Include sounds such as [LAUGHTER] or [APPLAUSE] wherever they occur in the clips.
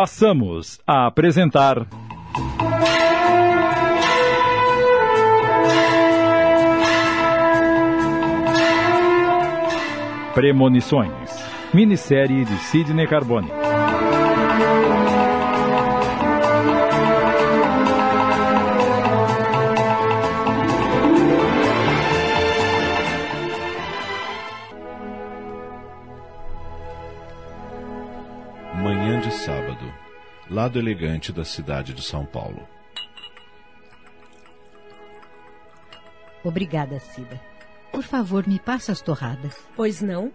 passamos a apresentar. Premonições. Minissérie de Sidney Carbone. Lado elegante da cidade de São Paulo. Obrigada, Cida. Por favor, me passa as torradas. Pois não?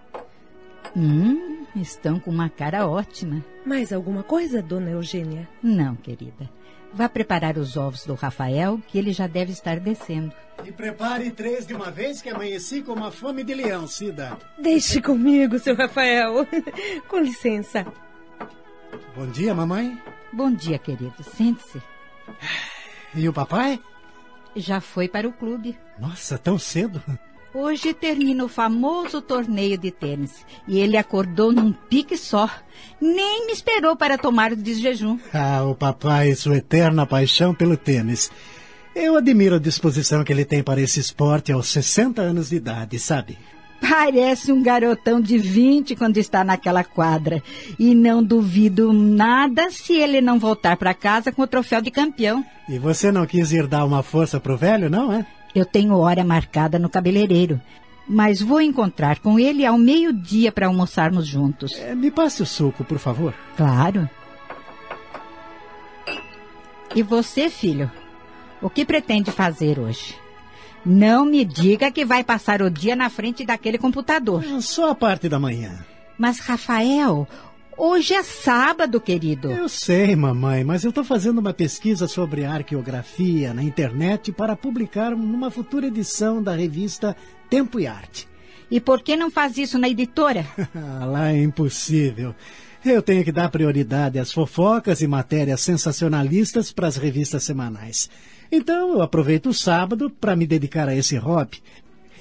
Hum, estão com uma cara ótima. Mais alguma coisa, dona Eugênia? Não, querida. Vá preparar os ovos do Rafael, que ele já deve estar descendo. E prepare três de uma vez que amanheci com uma fome de leão, Cida. Deixe comigo, seu Rafael. [LAUGHS] com licença. Bom dia, mamãe. Bom dia, querido. Sente-se. E o papai? Já foi para o clube. Nossa, tão cedo. Hoje termina o famoso torneio de tênis e ele acordou num pique só. Nem me esperou para tomar o desjejum. Ah, o papai e sua eterna paixão pelo tênis. Eu admiro a disposição que ele tem para esse esporte aos 60 anos de idade, sabe? Parece um garotão de 20 quando está naquela quadra. E não duvido nada se ele não voltar para casa com o troféu de campeão. E você não quis ir dar uma força pro velho, não é? Eu tenho hora marcada no cabeleireiro. Mas vou encontrar com ele ao meio-dia para almoçarmos juntos. É, me passe o suco, por favor. Claro. E você, filho? O que pretende fazer hoje? Não me diga que vai passar o dia na frente daquele computador. Só a parte da manhã. Mas, Rafael, hoje é sábado, querido. Eu sei, mamãe, mas eu estou fazendo uma pesquisa sobre arqueografia na internet para publicar numa futura edição da revista Tempo e Arte. E por que não faz isso na editora? [LAUGHS] Lá é impossível. Eu tenho que dar prioridade às fofocas e matérias sensacionalistas para as revistas semanais. Então eu aproveito o sábado para me dedicar a esse hobby.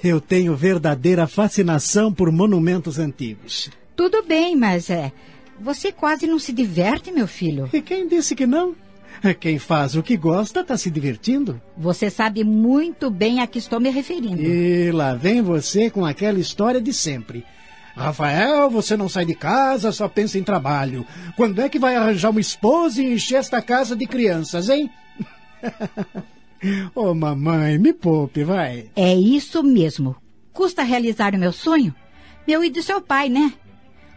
Eu tenho verdadeira fascinação por monumentos antigos. Tudo bem, mas é. Você quase não se diverte, meu filho. E quem disse que não? Quem faz o que gosta está se divertindo. Você sabe muito bem a que estou me referindo. E lá vem você com aquela história de sempre. Rafael, você não sai de casa, só pensa em trabalho. Quando é que vai arranjar uma esposa e encher esta casa de crianças, hein? Ô, oh, mamãe, me poupe, vai. É isso mesmo. Custa realizar o meu sonho? Meu e do seu pai, né?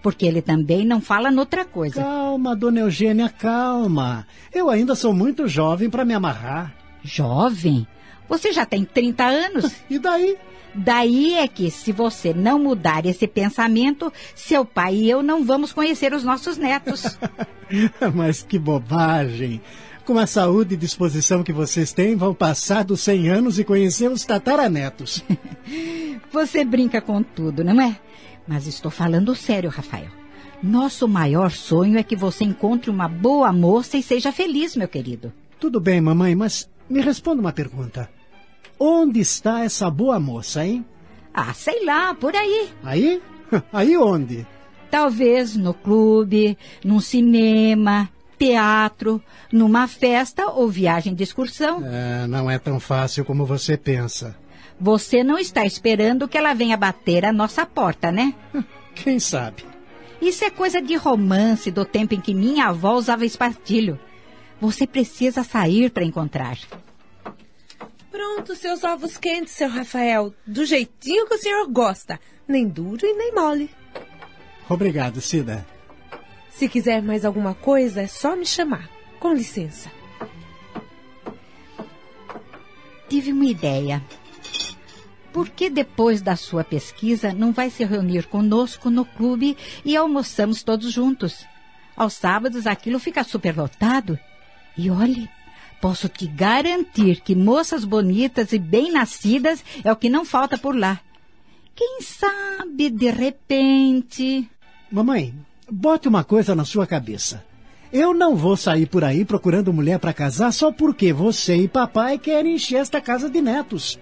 Porque ele também não fala noutra coisa. Calma, dona Eugênia, calma. Eu ainda sou muito jovem para me amarrar. Jovem? Você já tem 30 anos? [LAUGHS] e daí? Daí é que, se você não mudar esse pensamento, seu pai e eu não vamos conhecer os nossos netos. [LAUGHS] Mas que bobagem! Com a saúde e disposição que vocês têm, vão passar dos 100 anos e conhecer os tataranetos. [LAUGHS] Você brinca com tudo, não é? Mas estou falando sério, Rafael. Nosso maior sonho é que você encontre uma boa moça e seja feliz, meu querido. Tudo bem, mamãe, mas me responda uma pergunta. Onde está essa boa moça, hein? Ah, sei lá, por aí. Aí? [LAUGHS] Aí onde? Talvez no clube, num cinema, teatro, numa festa ou viagem de excursão. É, não é tão fácil como você pensa. Você não está esperando que ela venha bater a nossa porta, né? Quem sabe? Isso é coisa de romance do tempo em que minha avó usava espartilho. Você precisa sair para encontrar. Pronto, seus ovos quentes, seu Rafael. Do jeitinho que o senhor gosta. Nem duro e nem mole. Obrigado, Cida. Se quiser mais alguma coisa, é só me chamar. Com licença. Tive uma ideia. Por que depois da sua pesquisa não vai se reunir conosco no clube e almoçamos todos juntos? Aos sábados aquilo fica superlotado. E olhe, posso te garantir que moças bonitas e bem-nascidas é o que não falta por lá. Quem sabe, de repente. Mamãe, bote uma coisa na sua cabeça. Eu não vou sair por aí procurando mulher para casar só porque você e papai querem encher esta casa de netos.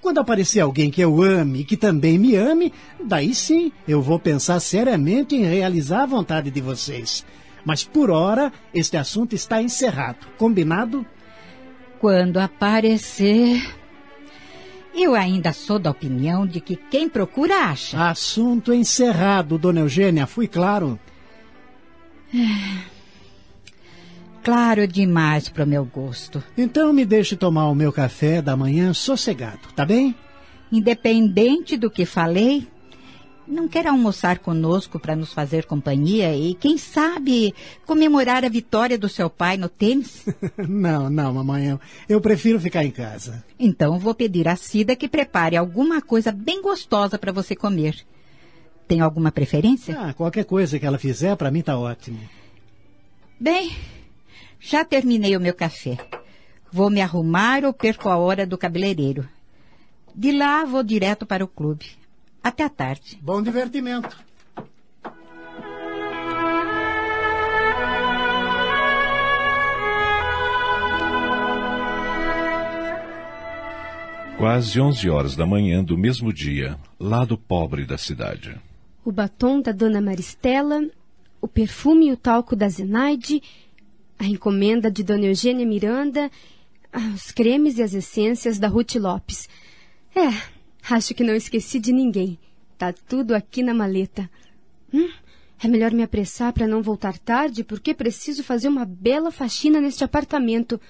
Quando aparecer alguém que eu ame e que também me ame, daí sim eu vou pensar seriamente em realizar a vontade de vocês. Mas por hora, este assunto está encerrado. Combinado? Quando aparecer. Eu ainda sou da opinião de que quem procura acha. Assunto encerrado, dona Eugênia, fui claro. Claro demais pro meu gosto. Então me deixe tomar o meu café da manhã sossegado, tá bem? Independente do que falei, não quer almoçar conosco para nos fazer companhia e, quem sabe, comemorar a vitória do seu pai no tênis? [LAUGHS] não, não, mamãe, eu, eu prefiro ficar em casa. Então vou pedir à Cida que prepare alguma coisa bem gostosa para você comer. Tem alguma preferência? Ah, qualquer coisa que ela fizer, para mim tá ótimo. Bem, já terminei o meu café. Vou me arrumar ou perco a hora do cabeleireiro. De lá vou direto para o clube. Até a tarde. Bom divertimento. Quase onze horas da manhã do mesmo dia, lado pobre da cidade. O batom da dona Maristela, o perfume e o talco da Zenaide, a encomenda de dona Eugênia Miranda, os cremes e as essências da Ruth Lopes. É, acho que não esqueci de ninguém. Tá tudo aqui na maleta. Hum, é melhor me apressar para não voltar tarde, porque preciso fazer uma bela faxina neste apartamento.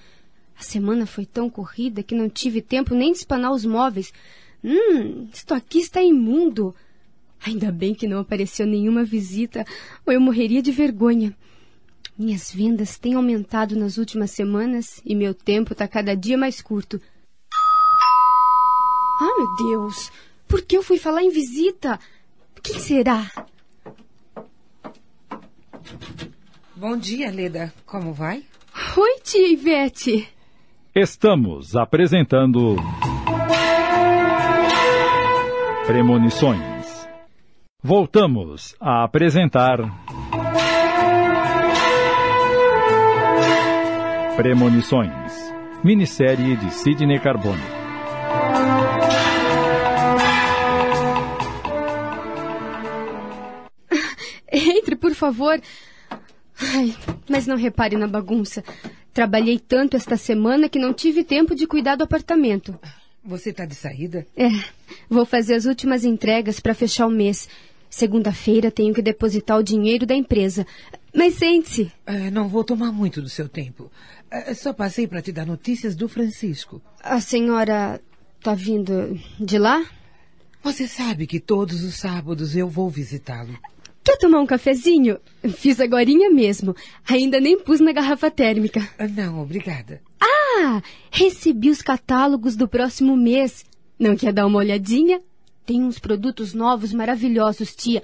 A semana foi tão corrida que não tive tempo nem de espanar os móveis. Hum, isto aqui está imundo. Ainda bem que não apareceu nenhuma visita, ou eu morreria de vergonha. Minhas vendas têm aumentado nas últimas semanas e meu tempo está cada dia mais curto. Ah, meu Deus! Por que eu fui falar em visita? Quem será? Bom dia, Leda. Como vai? Oi, tia Ivete. Estamos apresentando. Premonições. Voltamos a apresentar. Premonições. Minissérie de Sidney Carbone. Favor. Ai, mas não repare na bagunça. Trabalhei tanto esta semana que não tive tempo de cuidar do apartamento. Você está de saída? É, vou fazer as últimas entregas para fechar o mês. Segunda-feira tenho que depositar o dinheiro da empresa. Mas sente-se. É, não vou tomar muito do seu tempo. É, só passei para te dar notícias do Francisco. A senhora está vindo de lá? Você sabe que todos os sábados eu vou visitá-lo. Quer tomar um cafezinho? Fiz agorinha mesmo. Ainda nem pus na garrafa térmica. Ah, Não, obrigada. Ah, recebi os catálogos do próximo mês. Não quer dar uma olhadinha? Tem uns produtos novos maravilhosos, tia.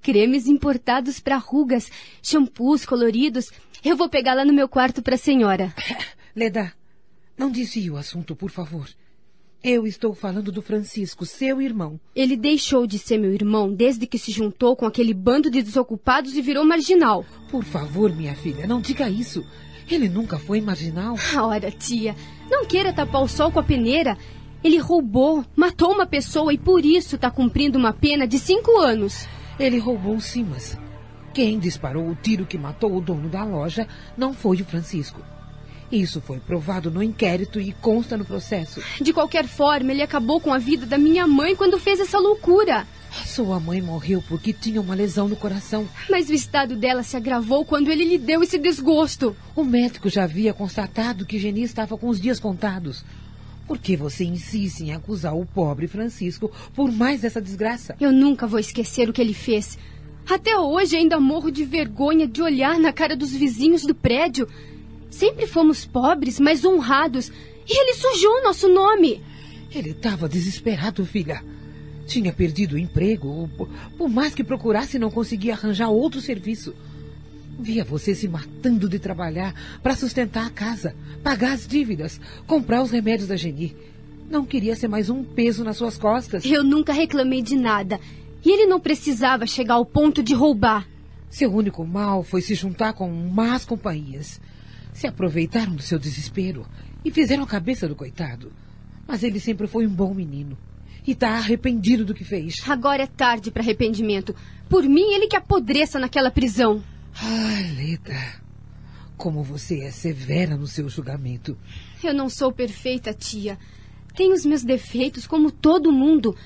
Cremes importados para rugas, shampoos coloridos. Eu vou pegar lá no meu quarto para a senhora. [LAUGHS] Leda, não desvie o assunto, por favor. Eu estou falando do Francisco, seu irmão. Ele deixou de ser meu irmão desde que se juntou com aquele bando de desocupados e virou marginal. Por favor, minha filha, não diga isso. Ele nunca foi marginal. Ora, tia, não queira tapar o sol com a peneira. Ele roubou, matou uma pessoa e por isso está cumprindo uma pena de cinco anos. Ele roubou sim, mas quem disparou o tiro que matou o dono da loja não foi o Francisco. Isso foi provado no inquérito e consta no processo. De qualquer forma, ele acabou com a vida da minha mãe quando fez essa loucura. Sua mãe morreu porque tinha uma lesão no coração. Mas o estado dela se agravou quando ele lhe deu esse desgosto. O médico já havia constatado que Geni estava com os dias contados. Por que você insiste em acusar o pobre Francisco por mais essa desgraça? Eu nunca vou esquecer o que ele fez. Até hoje ainda morro de vergonha de olhar na cara dos vizinhos do prédio. Sempre fomos pobres, mas honrados. E ele sujou nosso nome. Ele estava desesperado, filha. Tinha perdido o emprego. Por, mais que procurasse, não conseguia arranjar outro serviço. Via você se matando de trabalhar para sustentar a casa, pagar as dívidas, comprar os remédios da Geni. Não queria ser mais um peso nas suas costas. Eu nunca reclamei de nada. E ele não precisava chegar ao ponto de roubar. Seu único mal foi se juntar com más companhias. Se aproveitaram do seu desespero e fizeram a cabeça do coitado. Mas ele sempre foi um bom menino. E está arrependido do que fez. Agora é tarde para arrependimento. Por mim, ele que apodreça naquela prisão. Ai, Leda, como você é severa no seu julgamento. Eu não sou perfeita, tia. Tenho os meus defeitos como todo mundo.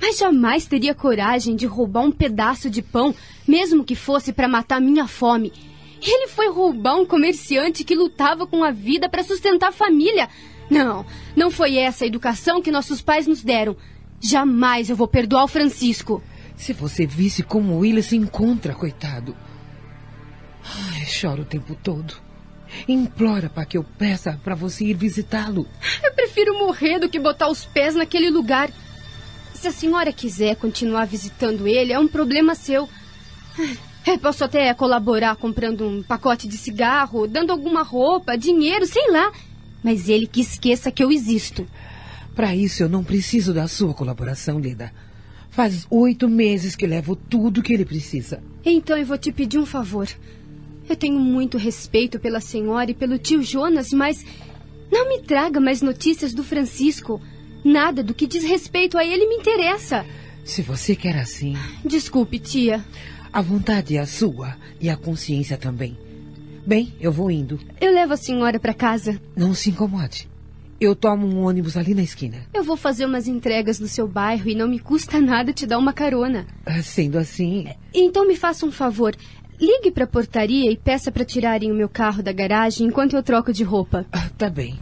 Mas jamais teria coragem de roubar um pedaço de pão, mesmo que fosse para matar minha fome. Ele foi roubar um comerciante que lutava com a vida para sustentar a família. Não, não foi essa a educação que nossos pais nos deram. Jamais eu vou perdoar o Francisco. Se você visse como o Willis se encontra, coitado. Ai, chora o tempo todo. Implora para que eu peça para você ir visitá-lo. Eu prefiro morrer do que botar os pés naquele lugar. Se a senhora quiser continuar visitando ele, é um problema seu. Eu posso até colaborar comprando um pacote de cigarro, dando alguma roupa, dinheiro, sei lá. Mas ele que esqueça que eu existo. Para isso eu não preciso da sua colaboração, Leda. Faz oito meses que levo tudo que ele precisa. Então eu vou te pedir um favor. Eu tenho muito respeito pela senhora e pelo tio Jonas, mas não me traga mais notícias do Francisco. Nada do que diz respeito a ele me interessa. Se você quer assim. Desculpe, tia. A vontade é a sua e a consciência também. Bem, eu vou indo. Eu levo a senhora para casa. Não se incomode. Eu tomo um ônibus ali na esquina. Eu vou fazer umas entregas no seu bairro e não me custa nada te dar uma carona. Ah, Sendo assim. Então me faça um favor. Ligue para a portaria e peça para tirarem o meu carro da garagem enquanto eu troco de roupa. ah, Tá bem.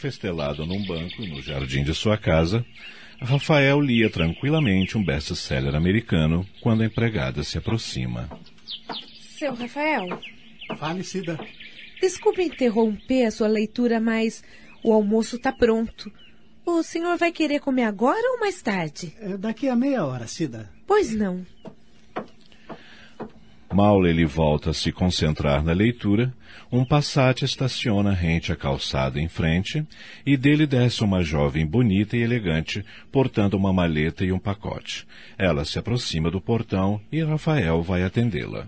Refestelado num banco no jardim de sua casa, Rafael lia tranquilamente um best-seller americano quando a empregada se aproxima. Seu Rafael, Fale, Cida. desculpe interromper a sua leitura, mas o almoço está pronto. O senhor vai querer comer agora ou mais tarde? É, daqui a meia hora, Cida. Pois não. Mal ele volta a se concentrar na leitura, um Passat estaciona rente à calçada em frente e dele desce uma jovem bonita e elegante, portando uma maleta e um pacote. Ela se aproxima do portão e Rafael vai atendê-la.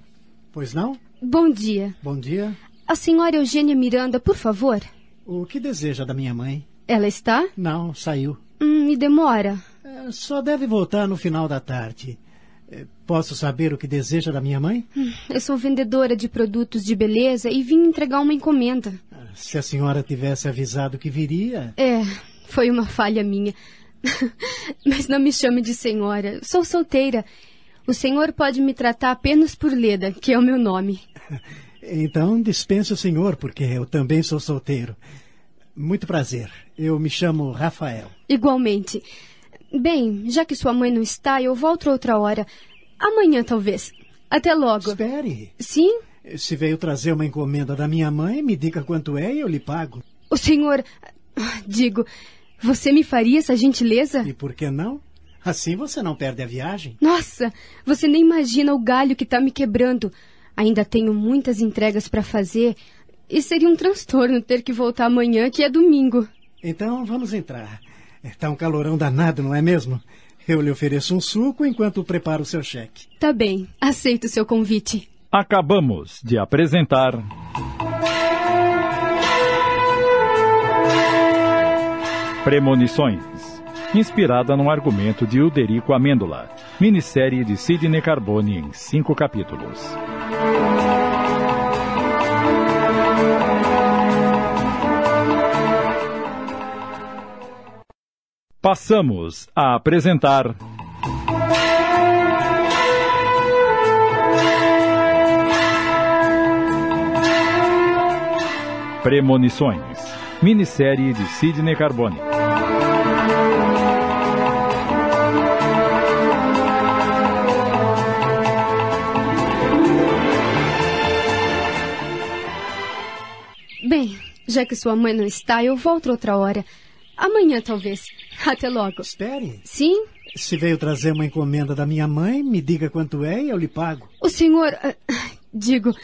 Pois não? Bom dia. Bom dia. A senhora Eugênia Miranda, por favor. O que deseja da minha mãe? Ela está? Não, saiu. Hum, me demora. É, só deve voltar no final da tarde. É, Posso saber o que deseja da minha mãe? Eu sou vendedora de produtos de beleza e vim entregar uma encomenda. Se a senhora tivesse avisado que viria. É, foi uma falha minha. [LAUGHS] Mas não me chame de senhora. Sou solteira. O senhor pode me tratar apenas por Leda, que é o meu nome. [LAUGHS] Então dispense o senhor, porque eu também sou solteiro. Muito prazer. Eu me chamo Rafael. Igualmente. Bem, já que sua mãe não está, eu volto outra hora. Amanhã, talvez. Até logo. Espere. Sim? Se veio trazer uma encomenda da minha mãe, me diga quanto é e eu lhe pago. O senhor. Digo, você me faria essa gentileza? E por que não? Assim você não perde a viagem. Nossa, você nem imagina o galho que está me quebrando. Ainda tenho muitas entregas para fazer e seria um transtorno ter que voltar amanhã, que é domingo. Então vamos entrar. Está um calorão danado, não é mesmo? Eu lhe ofereço um suco enquanto preparo o seu cheque. Tá bem, aceito o seu convite. Acabamos de apresentar. Premonições. Inspirada num argumento de Uderico Amêndola. Minissérie de Sidney Carbone em cinco capítulos. Passamos a apresentar. Premonições. Minissérie de Sidney Carbone. Bem, já que sua mãe não está, eu volto outra hora. Amanhã, talvez. [LAUGHS] Até logo. Espere. Sim? Se veio trazer uma encomenda da minha mãe, me diga quanto é e eu lhe pago. O senhor. ah, Digo,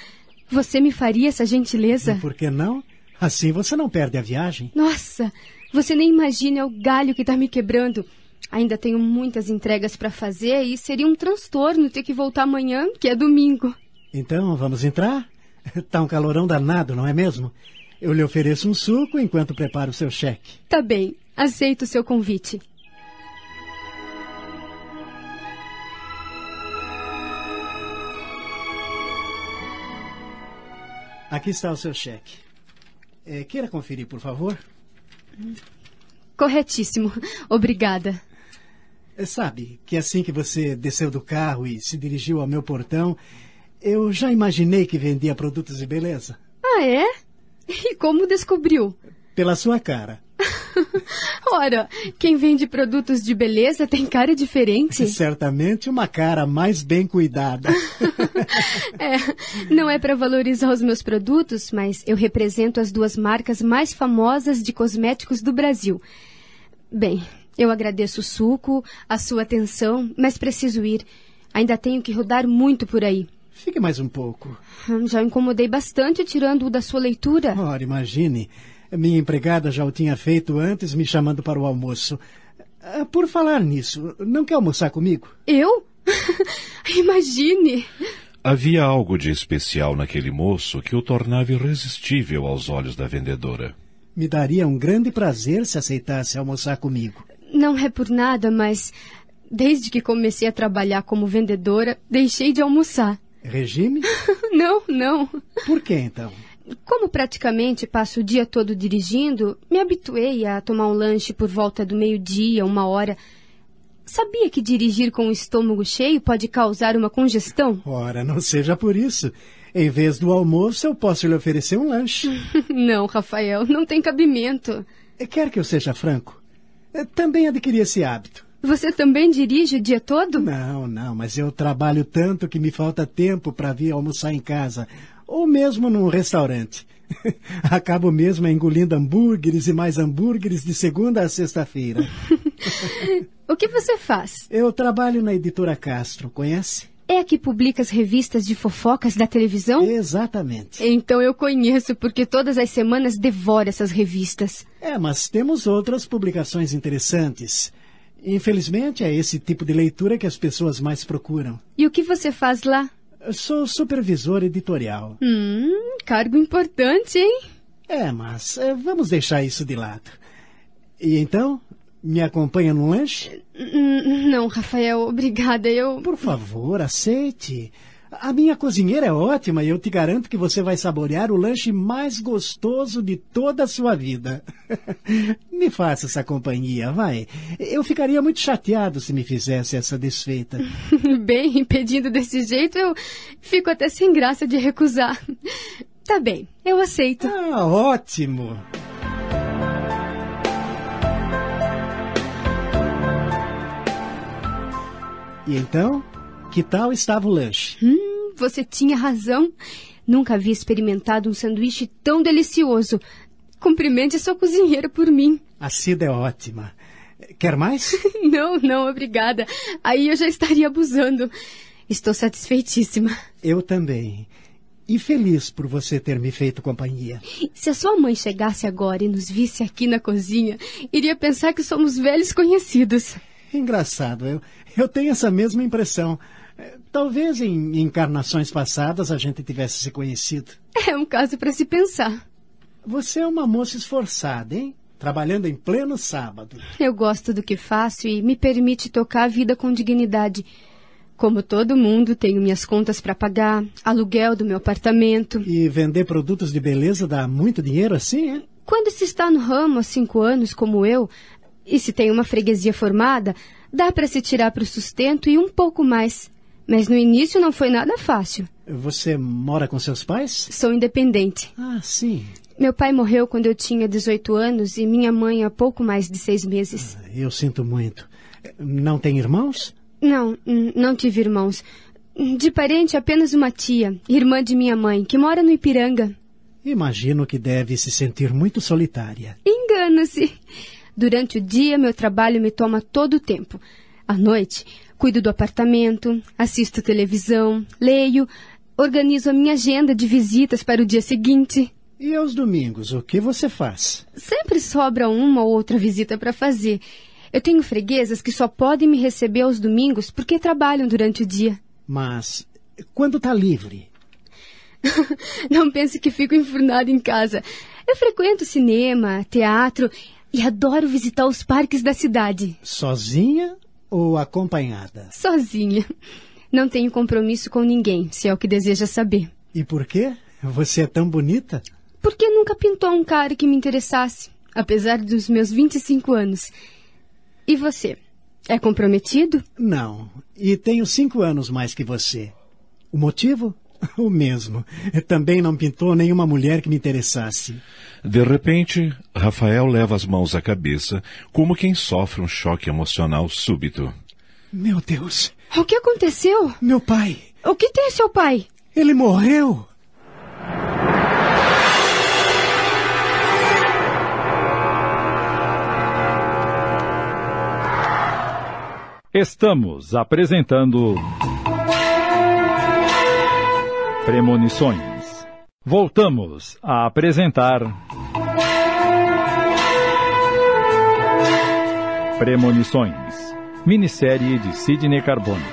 você me faria essa gentileza? E por que não? Assim você não perde a viagem. Nossa, você nem imagina o galho que está me quebrando. Ainda tenho muitas entregas para fazer e seria um transtorno ter que voltar amanhã, que é domingo. Então vamos entrar? [LAUGHS] Tá um calorão danado, não é mesmo? Eu lhe ofereço um suco enquanto preparo o seu cheque. Tá bem, aceito o seu convite. Aqui está o seu cheque. É, queira conferir, por favor? Corretíssimo. Obrigada. É, sabe que assim que você desceu do carro e se dirigiu ao meu portão, eu já imaginei que vendia produtos de beleza. Ah, é? [LAUGHS] E como descobriu? Pela sua cara. [LAUGHS] Ora, quem vende produtos de beleza tem cara diferente. [LAUGHS] Certamente uma cara mais bem cuidada. [LAUGHS] é, não é para valorizar os meus produtos, mas eu represento as duas marcas mais famosas de cosméticos do Brasil. Bem, eu agradeço o suco, a sua atenção, mas preciso ir. Ainda tenho que rodar muito por aí. Fique mais um pouco. Hum, já incomodei bastante tirando-o da sua leitura. Ora, imagine. Minha empregada já o tinha feito antes, me chamando para o almoço. Ah, por falar nisso, não quer almoçar comigo? Eu? [LAUGHS] Imagine! Havia algo de especial naquele moço que o tornava irresistível aos olhos da vendedora. Me daria um grande prazer se aceitasse almoçar comigo. Não é por nada, mas desde que comecei a trabalhar como vendedora, deixei de almoçar. Regime? [LAUGHS] não, não. Por que então? Como praticamente passo o dia todo dirigindo, me habituei a tomar um lanche por volta do meio-dia, uma hora. Sabia que dirigir com o estômago cheio pode causar uma congestão? Ora, não seja por isso. Em vez do almoço, eu posso lhe oferecer um lanche. [LAUGHS] não, Rafael, não tem cabimento. Quer que eu seja franco? Também adquiri esse hábito. Você também dirige o dia todo? Não, não, mas eu trabalho tanto que me falta tempo para vir almoçar em casa ou mesmo num restaurante. [LAUGHS] Acabo mesmo engolindo hambúrgueres e mais hambúrgueres de segunda a sexta-feira. [LAUGHS] o que você faz? Eu trabalho na editora Castro, conhece? É a que publica as revistas de fofocas da televisão? Exatamente. Então eu conheço, porque todas as semanas devoro essas revistas. É, mas temos outras publicações interessantes. Infelizmente, é esse tipo de leitura que as pessoas mais procuram. E o que você faz lá? Sou supervisor editorial. Hum, cargo importante, hein? É, mas é, vamos deixar isso de lado. E então, me acompanha no lanche? Não, Rafael, obrigada. Eu. Por favor, aceite. A minha cozinheira é ótima e eu te garanto que você vai saborear o lanche mais gostoso de toda a sua vida. [LAUGHS] me faça essa companhia, vai. Eu ficaria muito chateado se me fizesse essa desfeita. [LAUGHS] bem, pedindo desse jeito, eu fico até sem graça de recusar. Tá bem, eu aceito. Ah, ótimo. E então, que tal estava o lanche? Hum, você tinha razão. Nunca havia experimentado um sanduíche tão delicioso. Cumprimente sua cozinheira por mim. A Cida é ótima. Quer mais? [LAUGHS] não, não, obrigada. Aí eu já estaria abusando. Estou satisfeitíssima. Eu também. E feliz por você ter me feito companhia. Se a sua mãe chegasse agora e nos visse aqui na cozinha, iria pensar que somos velhos conhecidos. Engraçado, eu, eu tenho essa mesma impressão. Talvez em encarnações passadas a gente tivesse se conhecido. É um caso para se pensar. Você é uma moça esforçada, hein? Trabalhando em pleno sábado. Eu gosto do que faço e me permite tocar a vida com dignidade. Como todo mundo, tenho minhas contas para pagar, aluguel do meu apartamento. E vender produtos de beleza dá muito dinheiro assim, é? Quando se está no ramo há cinco anos, como eu, e se tem uma freguesia formada, dá para se tirar para o sustento e um pouco mais. Mas no início não foi nada fácil. Você mora com seus pais? Sou independente. Ah, sim. Meu pai morreu quando eu tinha 18 anos e minha mãe há pouco mais de seis meses. Ah, eu sinto muito. Não tem irmãos? Não, não tive irmãos. De parente, apenas uma tia, irmã de minha mãe, que mora no Ipiranga. Imagino que deve se sentir muito solitária. Engana-se. Durante o dia, meu trabalho me toma todo o tempo. À noite, Cuido do apartamento, assisto televisão, leio, organizo a minha agenda de visitas para o dia seguinte. E aos domingos, o que você faz? Sempre sobra uma ou outra visita para fazer. Eu tenho freguesas que só podem me receber aos domingos porque trabalham durante o dia. Mas quando está livre? [LAUGHS] Não pense que fico enfurnada em casa. Eu frequento cinema, teatro e adoro visitar os parques da cidade. Sozinha ou acompanhada? Sozinha. Não tenho compromisso com ninguém, se é o que deseja saber. E por quê? Você é tão bonita? Porque nunca pintou um cara que me interessasse, apesar dos meus 25 anos. E você? É comprometido? Não. E tenho cinco anos mais que você. O motivo? [LAUGHS] O mesmo. Também não pintou nenhuma mulher que me interessasse. De repente, Rafael leva as mãos à cabeça, como quem sofre um choque emocional súbito. Meu Deus. O que aconteceu? Meu pai. O que tem seu pai? Ele morreu. Estamos apresentando. Premonições. Voltamos a apresentar. Premonições. Minissérie de Sidney Carbone.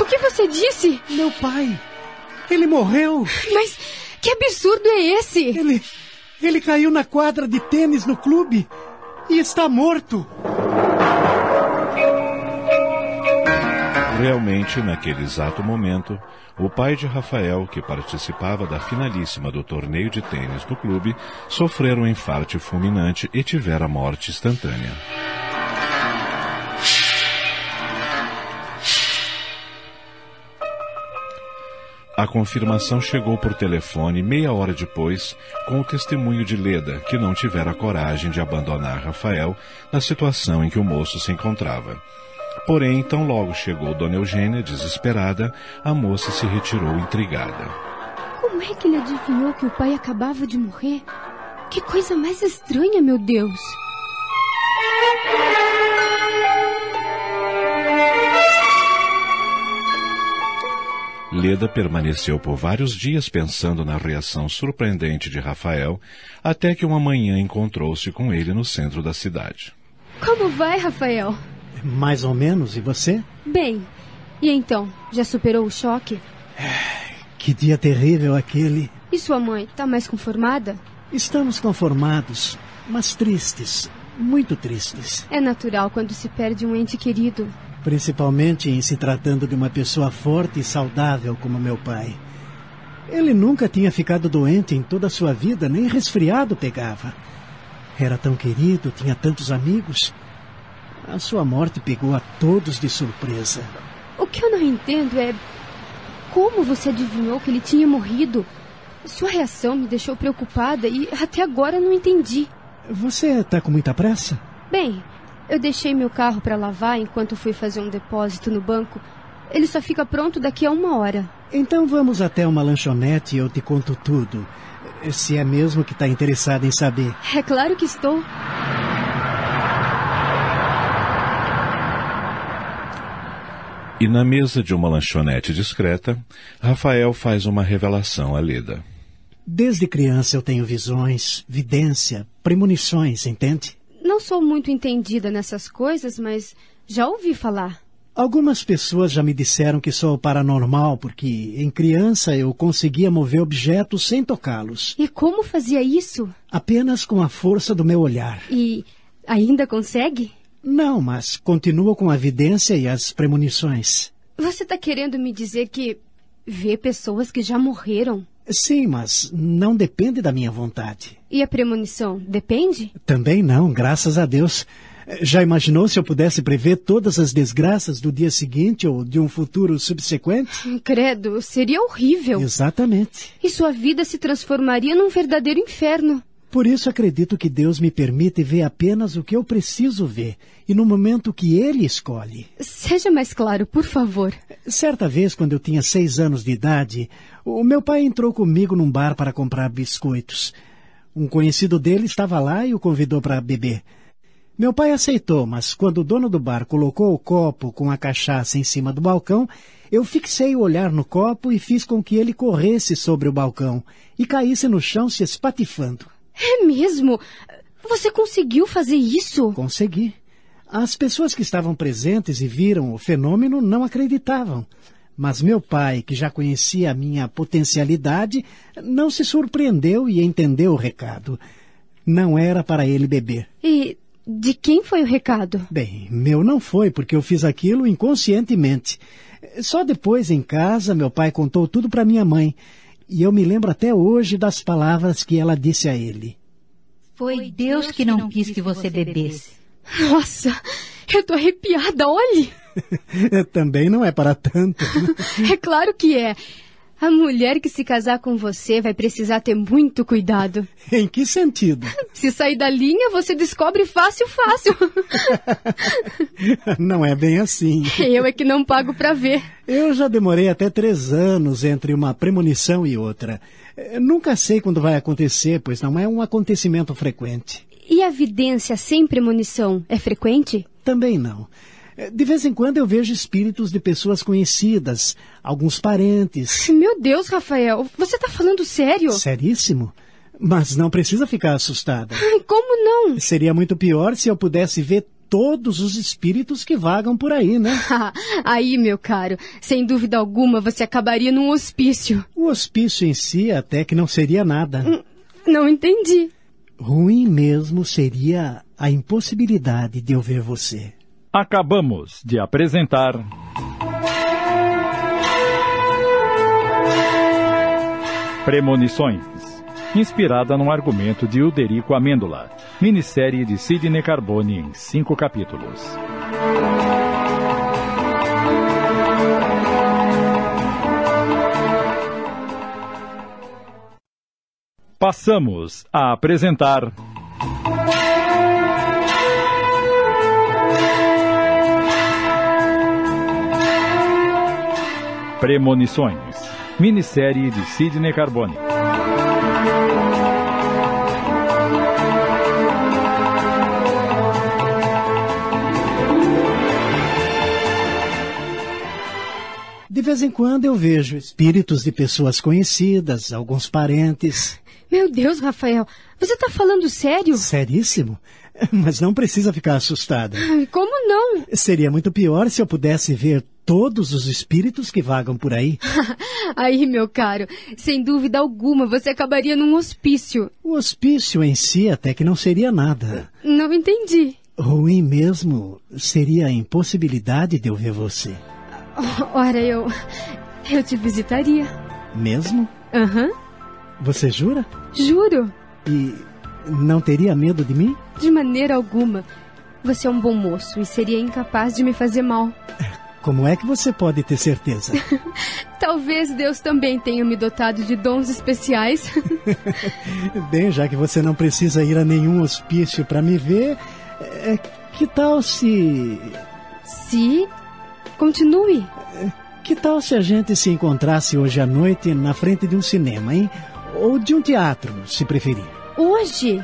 O que você disse? Meu pai. Ele morreu. Mas que absurdo é esse? Ele. Ele caiu na quadra de tênis no clube e está morto. Realmente, naquele exato momento, o pai de Rafael, que participava da finalíssima do torneio de tênis do clube, sofreu um infarte fulminante e tivera morte instantânea. A confirmação chegou por telefone meia hora depois, com o testemunho de Leda, que não tivera coragem de abandonar Rafael na situação em que o moço se encontrava. Porém, tão logo chegou Dona Eugênia, desesperada, a moça se retirou intrigada. Como é que ele adivinhou que o pai acabava de morrer? Que coisa mais estranha, meu Deus! Leda permaneceu por vários dias pensando na reação surpreendente de Rafael, até que uma manhã encontrou-se com ele no centro da cidade. Como vai, Rafael? Mais ou menos, e você? Bem. E então, já superou o choque? Que dia terrível aquele. E sua mãe, tá mais conformada? Estamos conformados, mas tristes. Muito tristes. É natural quando se perde um ente querido. Principalmente em se tratando de uma pessoa forte e saudável como meu pai. Ele nunca tinha ficado doente em toda a sua vida, nem resfriado pegava. Era tão querido, tinha tantos amigos. A sua morte pegou a todos de surpresa. O que eu não entendo é. Como você adivinhou que ele tinha morrido? Sua reação me deixou preocupada e até agora não entendi. Você está com muita pressa? Bem, eu deixei meu carro para lavar enquanto fui fazer um depósito no banco. Ele só fica pronto daqui a uma hora. Então vamos até uma lanchonete e eu te conto tudo. Se é mesmo que está interessado em saber. É claro que estou. E na mesa de uma lanchonete discreta, Rafael faz uma revelação a Leda. Desde criança eu tenho visões, vidência, premonições, entende? Não sou muito entendida nessas coisas, mas já ouvi falar. Algumas pessoas já me disseram que sou paranormal porque, em criança, eu conseguia mover objetos sem tocá-los. E como fazia isso? Apenas com a força do meu olhar. E ainda consegue? Não, mas continuo com a vidência e as premonições. Você está querendo me dizer que vê pessoas que já morreram? Sim, mas não depende da minha vontade. E a premonição depende? Também não, graças a Deus. Já imaginou se eu pudesse prever todas as desgraças do dia seguinte ou de um futuro subsequente? [LAUGHS] Credo, seria horrível. Exatamente. E sua vida se transformaria num verdadeiro inferno. Por isso acredito que Deus me permite ver apenas o que eu preciso ver e no momento que Ele escolhe. Seja mais claro, por favor. Certa vez, quando eu tinha seis anos de idade, o meu pai entrou comigo num bar para comprar biscoitos. Um conhecido dele estava lá e o convidou para beber. Meu pai aceitou, mas quando o dono do bar colocou o copo com a cachaça em cima do balcão, eu fixei o olhar no copo e fiz com que ele corresse sobre o balcão e caísse no chão se espatifando. É mesmo? Você conseguiu fazer isso? Consegui. As pessoas que estavam presentes e viram o fenômeno não acreditavam. Mas meu pai, que já conhecia a minha potencialidade, não se surpreendeu e entendeu o recado. Não era para ele beber. E de quem foi o recado? Bem, meu não foi, porque eu fiz aquilo inconscientemente. Só depois, em casa, meu pai contou tudo para minha mãe. E eu me lembro até hoje das palavras que ela disse a ele. Foi Deus que não quis que você bebesse. Nossa, eu tô arrepiada, olhe! [LAUGHS] Também não é para tanto. [LAUGHS] É claro que é. A mulher que se casar com você vai precisar ter muito cuidado. [LAUGHS] em que sentido? Se sair da linha, você descobre fácil, fácil. não é bem assim. Eu é que não pago para ver. Eu já demorei até três anos entre uma premonição e outra. Nunca sei quando vai acontecer, pois não é um acontecimento frequente. E a vidência sem premonição é frequente? Também não. De vez em quando eu vejo espíritos de pessoas conhecidas, alguns parentes. Meu Deus, Rafael, você está falando sério? Seríssimo. Mas não precisa ficar assustada. Como não? Seria muito pior se eu pudesse ver todos os espíritos que vagam por aí, né? [LAUGHS] aí, meu caro, sem dúvida alguma você acabaria num hospício. O hospício em si até que não seria nada. Hum, não entendi. Ruim mesmo seria a impossibilidade de eu ver você. Acabamos de apresentar. Premonições. Inspirada num argumento de Uderico Amêndola. Minissérie de Sidney Carbone em cinco capítulos. Passamos a apresentar. Premonições. Minissérie de Sidney Carbone. De vez em quando eu vejo espíritos de pessoas conhecidas, alguns parentes. Meu Deus, Rafael, você está falando sério? Seríssimo. Mas não precisa ficar assustada. Como não? Seria muito pior se eu pudesse ver todos os espíritos que vagam por aí. [LAUGHS] aí, meu caro, sem dúvida alguma você acabaria num hospício. O hospício em si até que não seria nada. Não entendi. Ruim mesmo seria a impossibilidade de eu ver você. Ora, eu. Eu te visitaria. Mesmo? Aham. Uhum. Você jura? Juro. E não teria medo de mim? De maneira alguma. Você é um bom moço e seria incapaz de me fazer mal. Como é que você pode ter certeza? [LAUGHS] Talvez Deus também tenha me dotado de dons especiais. [LAUGHS] Bem, já que você não precisa ir a nenhum hospício para me ver, é, que tal se. Se? Continue. Que tal se a gente se encontrasse hoje à noite na frente de um cinema, hein? Ou de um teatro, se preferir. Hoje?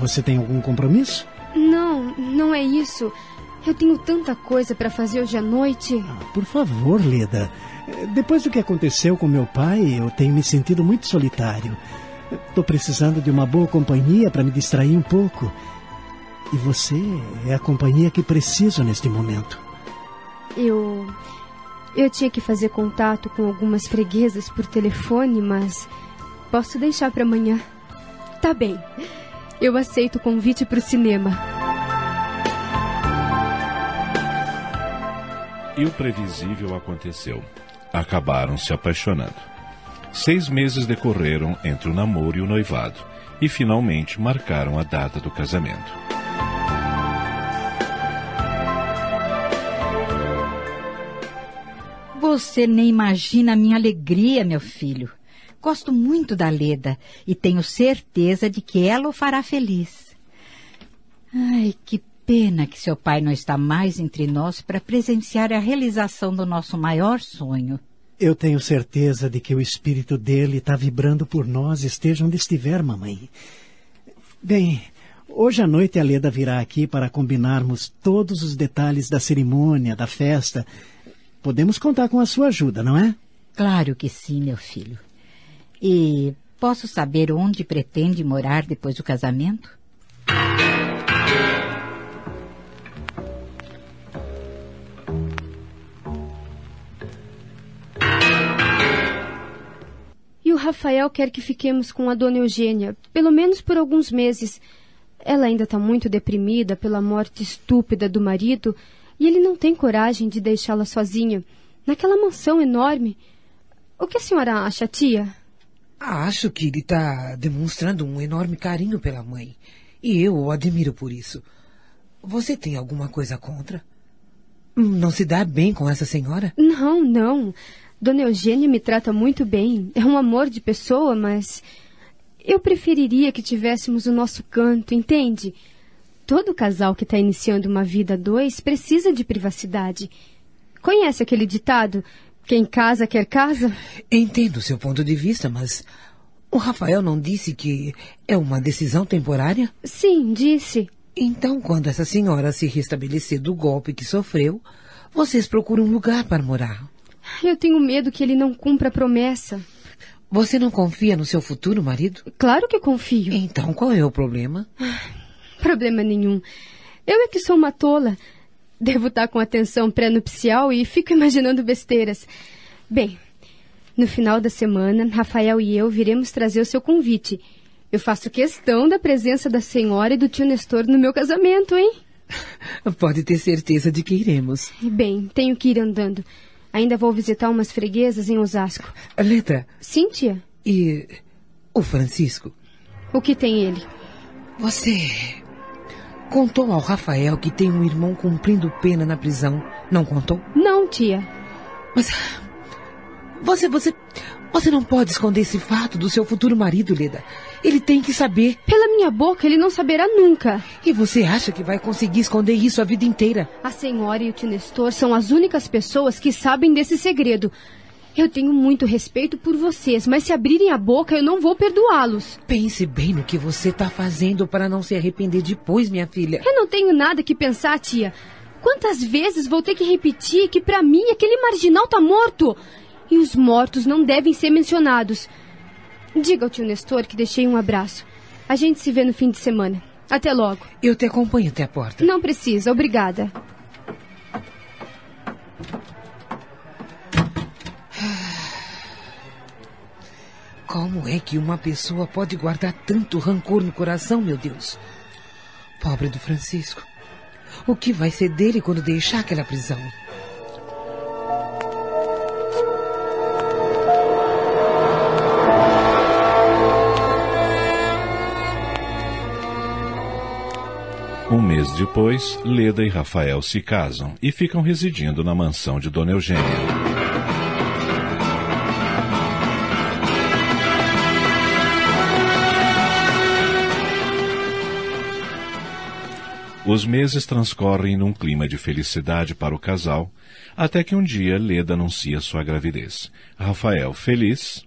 Você tem algum compromisso? Não, não é isso. Eu tenho tanta coisa para fazer hoje à noite. Ah, por favor, Leda. Depois do que aconteceu com meu pai, eu tenho me sentido muito solitário. Estou precisando de uma boa companhia para me distrair um pouco. E você é a companhia que preciso neste momento. Eu. Eu tinha que fazer contato com algumas freguesas por telefone, mas posso deixar para amanhã. Tá bem. Eu aceito o convite para o cinema. E o previsível aconteceu. Acabaram se apaixonando. Seis meses decorreram entre o namoro e o noivado, e finalmente marcaram a data do casamento. Você nem imagina a minha alegria, meu filho. Gosto muito da Leda e tenho certeza de que ela o fará feliz. Ai, que pena que seu pai não está mais entre nós para presenciar a realização do nosso maior sonho. Eu tenho certeza de que o espírito dele está vibrando por nós, esteja onde estiver, mamãe. Bem, hoje à noite a Leda virá aqui para combinarmos todos os detalhes da cerimônia, da festa. Podemos contar com a sua ajuda, não é? Claro que sim, meu filho. E posso saber onde pretende morar depois do casamento? Rafael quer que fiquemos com a dona Eugênia, pelo menos por alguns meses. Ela ainda está muito deprimida pela morte estúpida do marido e ele não tem coragem de deixá-la sozinha, naquela mansão enorme. O que a senhora acha, tia? Acho que ele está demonstrando um enorme carinho pela mãe. E eu o admiro por isso. Você tem alguma coisa contra? Não se dá bem com essa senhora? Não, não. Dona Eugênia me trata muito bem. É um amor de pessoa, mas. Eu preferiria que tivéssemos o nosso canto, entende? Todo casal que está iniciando uma vida a dois precisa de privacidade. Conhece aquele ditado? Quem casa quer casa? Entendo seu ponto de vista, mas o Rafael não disse que é uma decisão temporária? Sim, disse. Então, quando essa senhora se restabelecer do golpe que sofreu, vocês procuram um lugar para morar. Eu tenho medo que ele não cumpra a promessa. Você não confia no seu futuro marido? Claro que confio. Então, qual é o problema? [SIGHS] Problema nenhum. Eu é que sou uma tola. Devo estar com atenção pré-nupcial e fico [LAUGHS] imaginando besteiras. Bem, no final da semana, Rafael e eu viremos trazer o seu convite. Eu faço questão da presença da senhora e do tio Nestor no meu casamento, hein? [LAUGHS] Pode ter certeza de que iremos. Bem, tenho que ir andando. Ainda vou visitar umas freguesas em Osasco. Letra. Sim, tia. E o Francisco? O que tem ele? Você contou ao Rafael que tem um irmão cumprindo pena na prisão. Não contou? Não, tia. Mas você, você, você não pode esconder esse fato do seu futuro marido, Leda. Ele tem que saber. Pela minha boca, ele não saberá nunca. E você acha que vai conseguir esconder isso a vida inteira? A senhora e o tio Nestor são as únicas pessoas que sabem desse segredo. Eu tenho muito respeito por vocês, mas se abrirem a boca, eu não vou perdoá-los. Pense bem no que você está fazendo para não se arrepender depois, minha filha. Eu não tenho nada que pensar, tia. Quantas vezes vou ter que repetir que para mim aquele marginal tá morto? E os mortos não devem ser mencionados. Diga ao tio Nestor que deixei um abraço. A gente se vê no fim de semana. Até logo. Eu te acompanho até a porta. Não precisa, obrigada. Como é que uma pessoa pode guardar tanto rancor no coração, meu Deus? Pobre do Francisco. O que vai ser dele quando deixar aquela prisão? Um mês depois, Leda e Rafael se casam e ficam residindo na mansão de Dona Eugênia. Os meses transcorrem num clima de felicidade para o casal, até que um dia Leda anuncia sua gravidez. Rafael, feliz.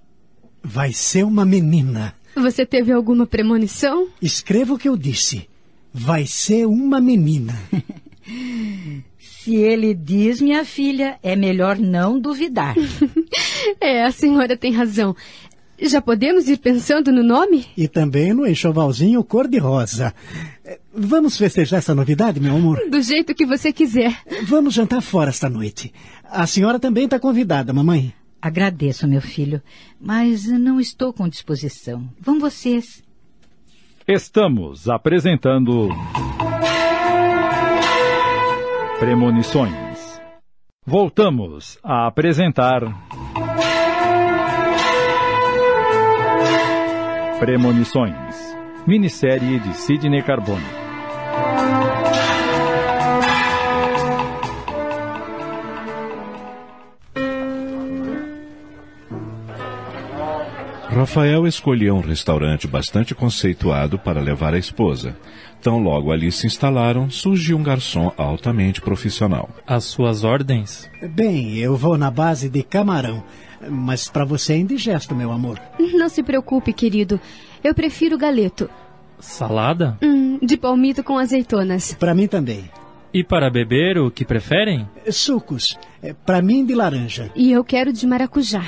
Vai ser uma menina. Você teve alguma premonição? Escreva o que eu disse. Vai ser uma menina. [LAUGHS] Se ele diz, minha filha, é melhor não duvidar. [LAUGHS] é, a senhora tem razão. Já podemos ir pensando no nome? E também no enxovalzinho cor-de-rosa. Vamos festejar essa novidade, meu amor? Do jeito que você quiser. Vamos jantar fora esta noite. A senhora também está convidada, mamãe. Agradeço, meu filho, mas não estou com disposição. Vão vocês. Estamos apresentando. Premonições. Voltamos a apresentar. Premonições. Minissérie de Sidney Carbone. Rafael escolheu um restaurante bastante conceituado para levar a esposa. Tão logo ali se instalaram, surgiu um garçom altamente profissional. As suas ordens? Bem, eu vou na base de camarão. Mas para você é indigesto, meu amor. Não se preocupe, querido. Eu prefiro galeto. Salada? Hum, de palmito com azeitonas. Para mim também. E para beber, o que preferem? Sucos. Para mim, de laranja. E eu quero de maracujá.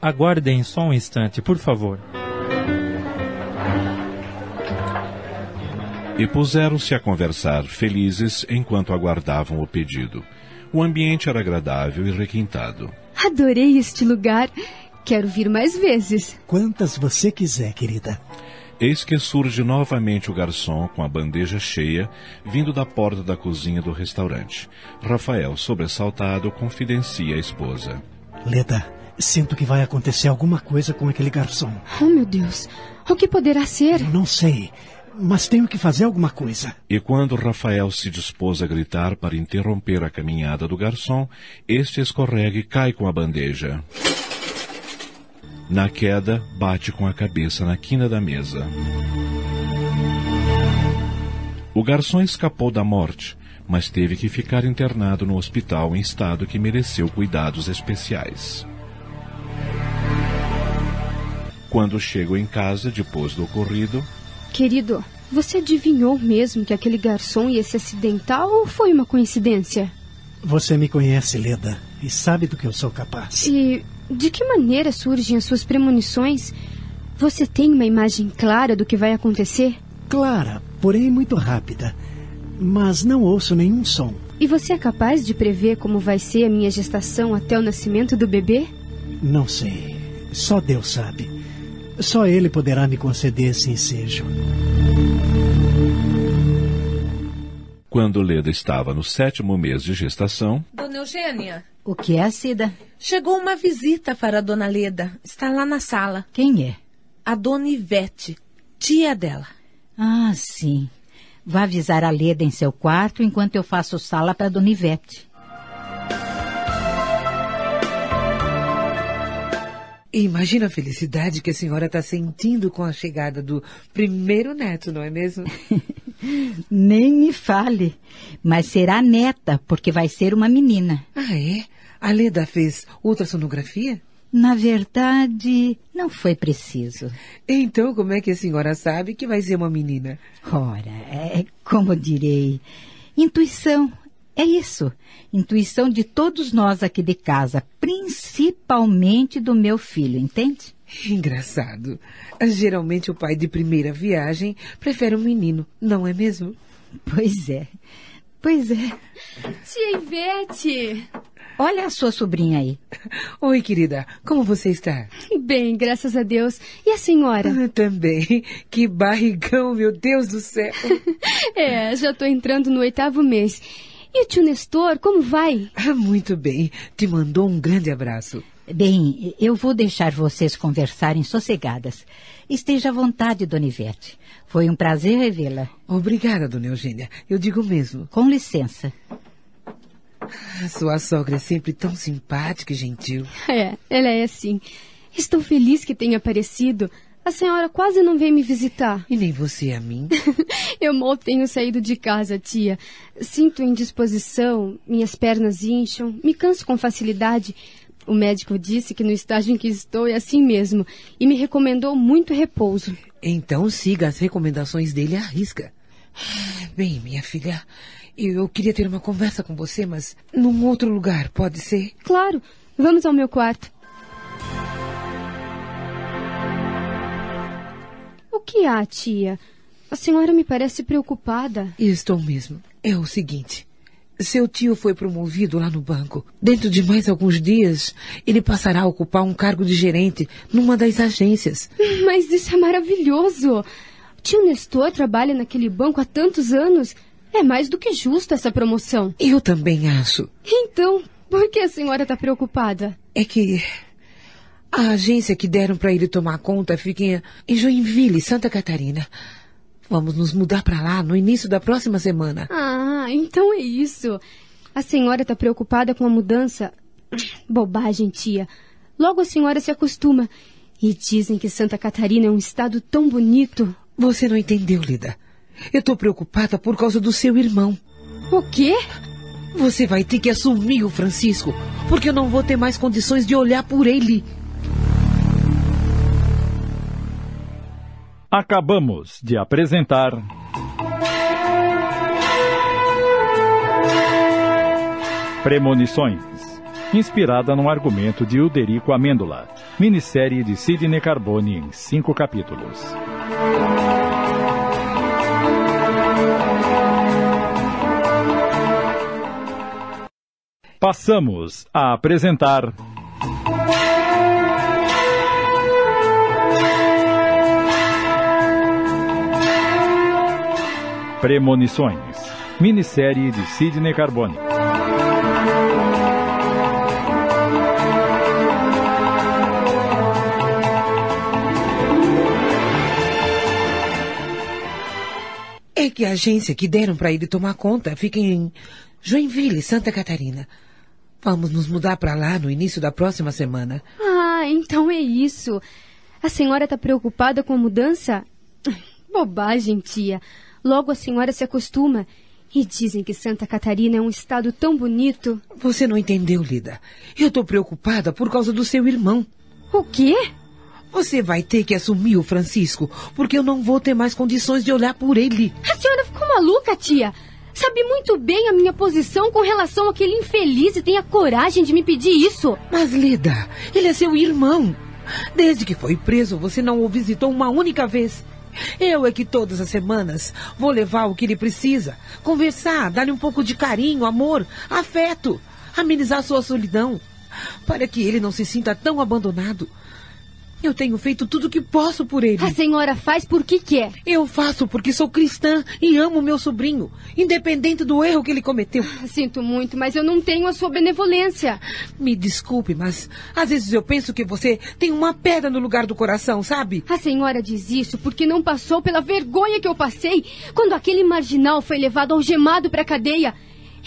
Aguardem só um instante, por favor. E puseram-se a conversar, felizes, enquanto aguardavam o pedido. O ambiente era agradável e requintado. Adorei este lugar. Quero vir mais vezes. Quantas você quiser, querida. Eis que surge novamente o garçom com a bandeja cheia, vindo da porta da cozinha do restaurante. Rafael, sobressaltado, confidencia à esposa. Leda, sinto que vai acontecer alguma coisa com aquele garçom. Oh, meu Deus. O que poderá ser? Eu não sei, mas tenho que fazer alguma coisa. E quando Rafael se dispôs a gritar para interromper a caminhada do garçom, este escorrega e cai com a bandeja. Na queda, bate com a cabeça na quina da mesa. O garçom escapou da morte, mas teve que ficar internado no hospital em estado que mereceu cuidados especiais. Quando chegam em casa, depois do ocorrido, Querido, você adivinhou mesmo que aquele garçom ia se acidentar ou foi uma coincidência? Você me conhece, Leda, e sabe do que eu sou capaz. E de que maneira surgem as suas premonições? Você tem uma imagem clara do que vai acontecer? Clara, porém muito rápida. Mas não ouço nenhum som. E você é capaz de prever como vai ser a minha gestação até o nascimento do bebê? Não sei. Só Deus sabe. Só Ele poderá me conceder esse ensejo. quando Leda estava no sétimo mês de gestação, Dona Eugênia, O que é, Cida? chegou uma visita para a Dona Leda. Está lá na sala. Quem é? A Dona Ivete, tia dela. Ah, sim. Vá avisar a Leda em seu quarto enquanto eu faço sala para Dona Ivete. Imagina a felicidade que a senhora está sentindo com a chegada do primeiro neto, não é mesmo? [LAUGHS] Nem me fale. Mas será neta, porque vai ser uma menina. Ah, é? A Leda fez ultrassonografia? Na verdade, não foi preciso. Então, como é que a senhora sabe que vai ser uma menina? Ora, é como direi. Intuição. É isso. Intuição de todos nós aqui de casa, principalmente do meu filho, entende? [LAUGHS] Engraçado. Geralmente o pai de primeira viagem prefere um menino, não é mesmo? Pois é. Pois é. Tia Ivete! Olha a sua sobrinha aí. [LAUGHS] Oi, querida, como você está? Bem, graças a Deus. E a senhora? Ah, também. Que barrigão, meu Deus do céu. [LAUGHS] É, já tô entrando no oitavo mês. E o tio Nestor, como vai? Ah, muito bem. Te mandou um grande abraço. Bem, eu vou deixar vocês conversarem sossegadas. Esteja à vontade, Dona Ivete. Foi um prazer revê-la. Obrigada, dona Eugênia. Eu digo mesmo. Com licença. A sua sogra é sempre tão simpática e gentil. É, ela é assim. Estou feliz que tenha aparecido. A senhora quase não veio me visitar. E nem você a mim. [LAUGHS] Eu mal tenho saído de casa, tia. Sinto indisposição, minhas pernas incham, me canso com facilidade. O médico disse que no estágio em que estou é assim mesmo e me recomendou muito repouso. Então siga as recomendações dele à risca. Bem, minha filha, eu queria ter uma conversa com você, mas num outro lugar, pode ser? Claro, vamos ao meu quarto. O que há, tia? A senhora me parece preocupada. Estou mesmo. É o seguinte. Seu tio foi promovido lá no banco. Dentro de mais alguns dias, ele passará a ocupar um cargo de gerente numa das agências. Mas isso é maravilhoso. Tio Nestor trabalha naquele banco há tantos anos. É mais do que justo essa promoção. Eu também acho. Então, por que a senhora está preocupada? É que a agência que deram para ele tomar conta fica em- Joinville, Santa Catarina. Vamos nos mudar para lá no início da próxima semana. Ah, então é isso. A senhora está preocupada com a mudança? [CLEARS THROAT] Bobagem, tia. Logo a senhora se acostuma. E dizem que Santa Catarina é um estado tão bonito. Você não entendeu, Lida. Eu estou preocupada por causa do seu irmão. O quê? Você vai ter que assumir o Francisco, porque eu não vou ter mais condições de olhar por ele. Acabamos de apresentar. Premonições. Inspirada no argumento de Uderico Amêndola. Minissérie de Sidney Carbone em cinco capítulos. Passamos a apresentar. Premonições. Minissérie de Sidney Carbone. É que a agência que deram para ele tomar conta fica em Joinville, Santa Catarina. Vamos nos mudar para lá no início da próxima semana. Ah, então é isso. A senhora está preocupada com a mudança? [LAUGHS] Bobagem, tia. Logo a senhora se acostuma. E dizem que Santa Catarina é um estado tão bonito. Você não entendeu, Lida. Eu estou preocupada por causa do seu irmão. O quê? Você vai ter que assumir o Francisco, porque eu não vou ter mais condições de olhar por ele. A senhora ficou maluca, tia. Sabe muito bem a minha posição com relação àquele infeliz e tem a coragem de me pedir isso. Mas, Lida, ele é seu irmão. Desde que foi preso, você não o visitou uma única vez. Eu é que todas as semanas vou levar o que ele precisa. Conversar, dar-lhe um pouco de carinho, amor, afeto. Amenizar sua solidão. Para que ele não se sinta tão abandonado. Eu tenho feito tudo o que posso por ele. A senhora faz porque quer. Eu faço porque sou cristã e amo meu sobrinho, independente do erro que ele cometeu. Sinto muito, mas eu não tenho a sua benevolência. Me desculpe, mas às vezes eu penso que você tem uma pedra no lugar do coração, sabe? A senhora diz isso porque não passou pela vergonha que eu passei quando aquele marginal foi levado algemado para a cadeia.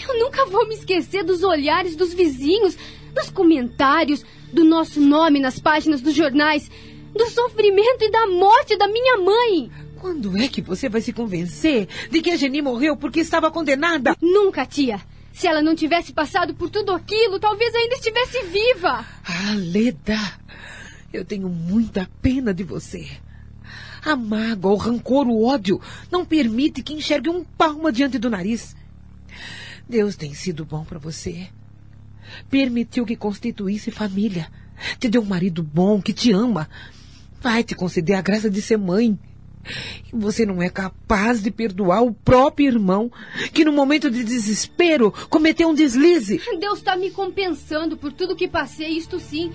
Eu nunca vou me esquecer dos olhares dos vizinhos, dos comentários, do nosso nome nas páginas dos jornais, do sofrimento e da morte da minha mãe. Quando é que você vai se convencer de que a Geni morreu porque estava condenada? Nunca, tia. Se ela não tivesse passado por tudo aquilo, talvez ainda estivesse viva. Ah, Leda, eu tenho muita pena de você. A mágoa, o rancor, o ódio não permite que enxergue um palmo diante do nariz. Deus tem sido bom para você. Permitiu que constituísse família. Te deu um marido bom que te ama. Vai te conceder a graça de ser mãe. E você não é capaz de perdoar o próprio irmão, que no momento de desespero cometeu um deslize. Deus está me compensando por tudo que passei, isto sim.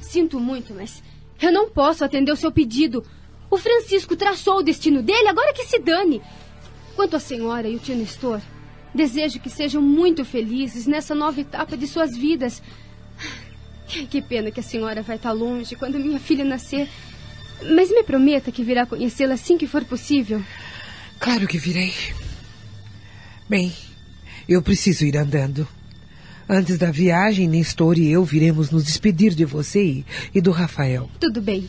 Sinto muito, mas eu não posso atender o seu pedido. O Francisco traçou o destino dele, agora que se dane. Quanto à senhora e o tio Nestor, desejo que sejam muito felizes nessa nova etapa de suas vidas. Que pena que a senhora vai estar longe quando minha filha nascer. Mas me prometa que virá conhecê-la assim que for possível. Claro que virei. Bem, eu preciso ir andando. Antes da viagem, Nestor e eu viremos nos despedir de você e, e do Rafael. Tudo bem.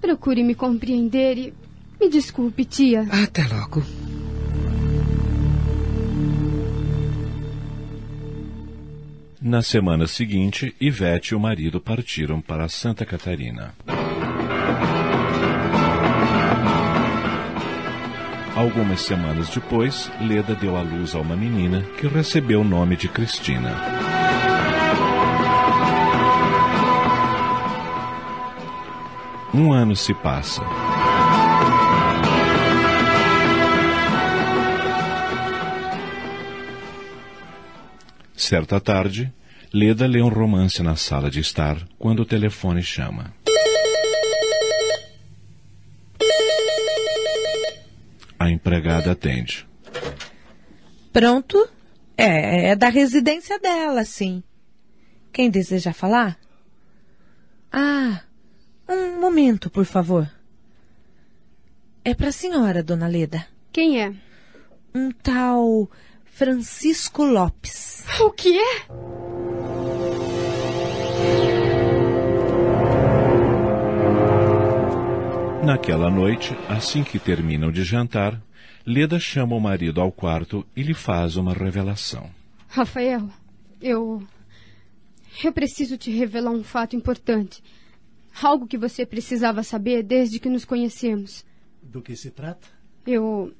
Procure me compreender e me desculpe, tia. Até logo. Na semana seguinte, Ivete e o marido partiram para Santa Catarina. Algumas semanas depois, Leda deu à luz a uma menina que recebeu o nome de Cristina. Um ano se passa. Certa tarde, Leda lê um romance na sala de estar quando o telefone chama. A empregada atende. Pronto? É, é da residência dela, sim. Quem deseja falar? Ah, um momento, por favor. É para a senhora, dona Leda. Quem é? Um tal Francisco Lopes. O quê? Naquela noite, assim que terminam de jantar, Leda chama o marido ao quarto e lhe faz uma revelação. Rafael, eu. Eu preciso te revelar um fato importante. Algo que você precisava saber desde que nos conhecemos. Do que se trata? Eu.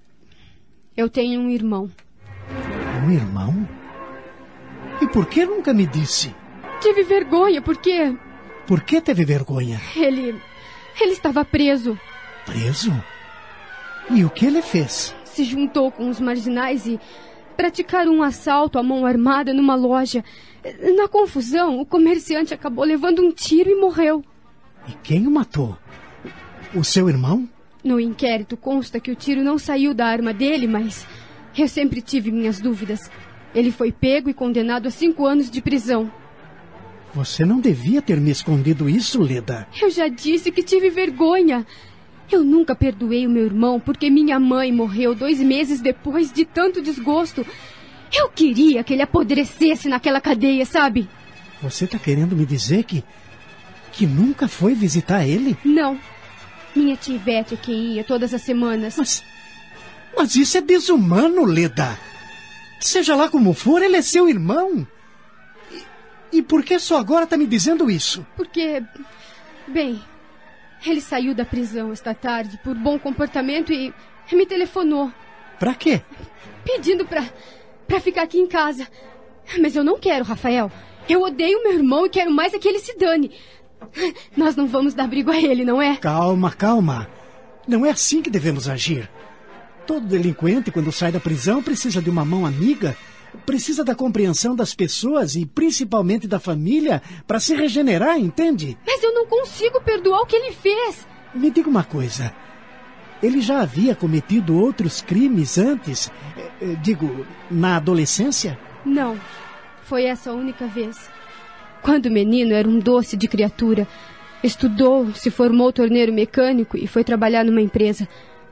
Eu tenho um irmão. Um irmão? E por que nunca me disse? Tive vergonha porque Por que teve vergonha? ele. Ele estava preso. Preso? E o que ele fez? Se juntou com os marginais e praticaram um assalto à mão armada numa loja. Na confusão, o comerciante acabou levando um tiro e morreu. E quem o matou? O seu irmão? No inquérito consta que o tiro não saiu da arma dele, mas eu sempre tive minhas dúvidas. Ele foi pego e condenado a cinco anos de prisão. Você não devia ter me escondido isso, Leda. Eu já disse que tive vergonha. Eu nunca perdoei o meu irmão porque minha mãe morreu dois meses depois de tanto desgosto. Eu queria que ele apodrecesse naquela cadeia, sabe? Você tá querendo me dizer que. que nunca foi visitar ele? Não. Minha tia Ivete é quem ia todas as semanas. Mas. Mas isso é desumano, Leda. Seja lá como for, ele é seu irmão. E, e por que só agora tá me dizendo isso? Porque. Bem. Ele saiu da prisão esta tarde por bom comportamento e me telefonou. Pra quê? Pedindo pra. pra ficar aqui em casa. Mas eu não quero, Rafael. Eu odeio meu irmão e quero mais é que ele se dane. Nós não vamos dar briga a ele, não é? Calma, calma. Não é assim que devemos agir. Todo delinquente, quando sai da prisão, precisa de uma mão amiga, precisa da compreensão das pessoas e principalmente da família para se regenerar, entende? Mas eu não consigo perdoar o que ele fez. Me diga uma coisa. Ele já havia cometido outros crimes antes? Eh, digo, na adolescência? Não. Foi essa a única vez. Quando menino era um doce de criatura. Estudou, se formou torneiro mecânico e foi trabalhar numa empresa.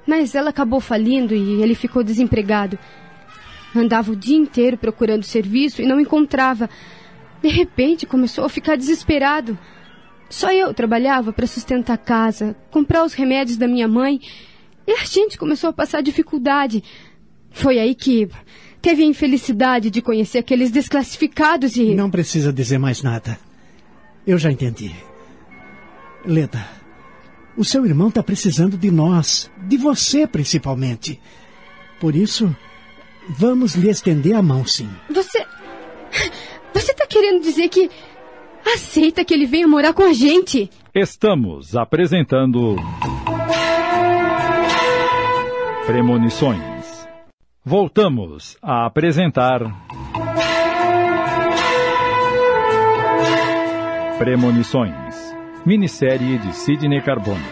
Mas ela acabou falindo e ele ficou desempregado. Andava o dia inteiro procurando serviço e não encontrava. De repente começou a ficar desesperado. Só eu trabalhava para sustentar a casa, comprar os remédios da minha mãe. E a gente começou a passar dificuldade. Foi aí que teve a infelicidade de conhecer aqueles desclassificados e. Não precisa dizer mais nada. Eu já entendi. Leda, o seu irmão está precisando de nós, de você principalmente. Por isso, vamos lhe estender a mão, sim. Você. Você está querendo dizer que. Aceita que ele venha morar com a gente? Estamos apresentando. Premonições. Voltamos a apresentar. Premonições. Minissérie de Sidney Carbone.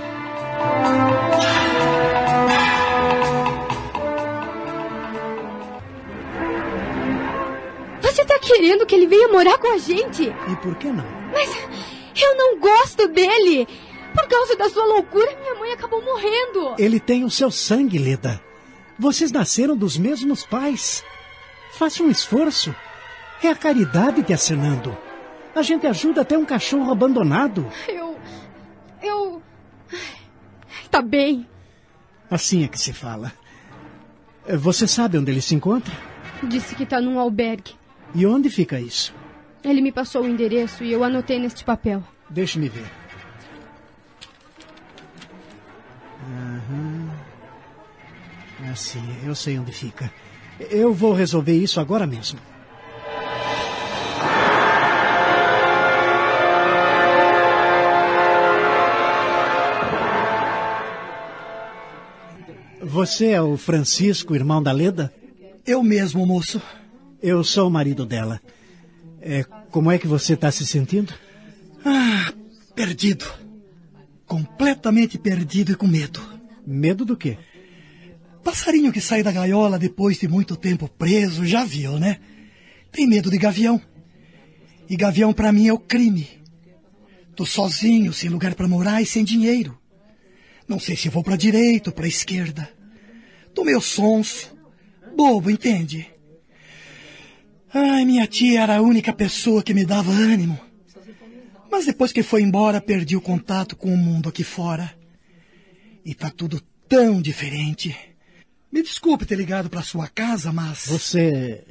Você tá querendo que ele venha morar com a gente? E por que não? Mas eu não gosto dele. Por causa da sua loucura, minha mãe acabou morrendo. Ele tem o seu sangue, Leda. Vocês nasceram dos mesmos pais. Faça um esforço. É a caridade te acenando. A gente ajuda até um cachorro abandonado. Eu. Eu. Tá bem. Assim é que se fala. Você sabe onde ele se encontra? Disse que tá num albergue. E onde fica isso? Ele me passou o endereço e eu anotei neste papel. Deixe-me ver. Aham. Assim, eu sei onde fica. Eu vou resolver isso agora mesmo. Você é o Francisco, irmão da Leda? Eu mesmo, moço. Eu sou o marido dela. É, como é que você está se sentindo? Ah, perdido. Completamente perdido e com medo. Medo do quê? Passarinho que sai da gaiola depois de muito tempo preso, já viu, né? Tem medo de gavião. E gavião para mim é o crime. Tô sozinho, sem lugar para morar e sem dinheiro. Não sei se vou para direita ou para esquerda. Tô meio sonso, bobo, entende? Ai, minha tia era a única pessoa que me dava ânimo. Mas depois que foi embora, perdi o contato com o mundo aqui fora. E tá tudo tão diferente. Me desculpe ter ligado para sua casa, mas. Você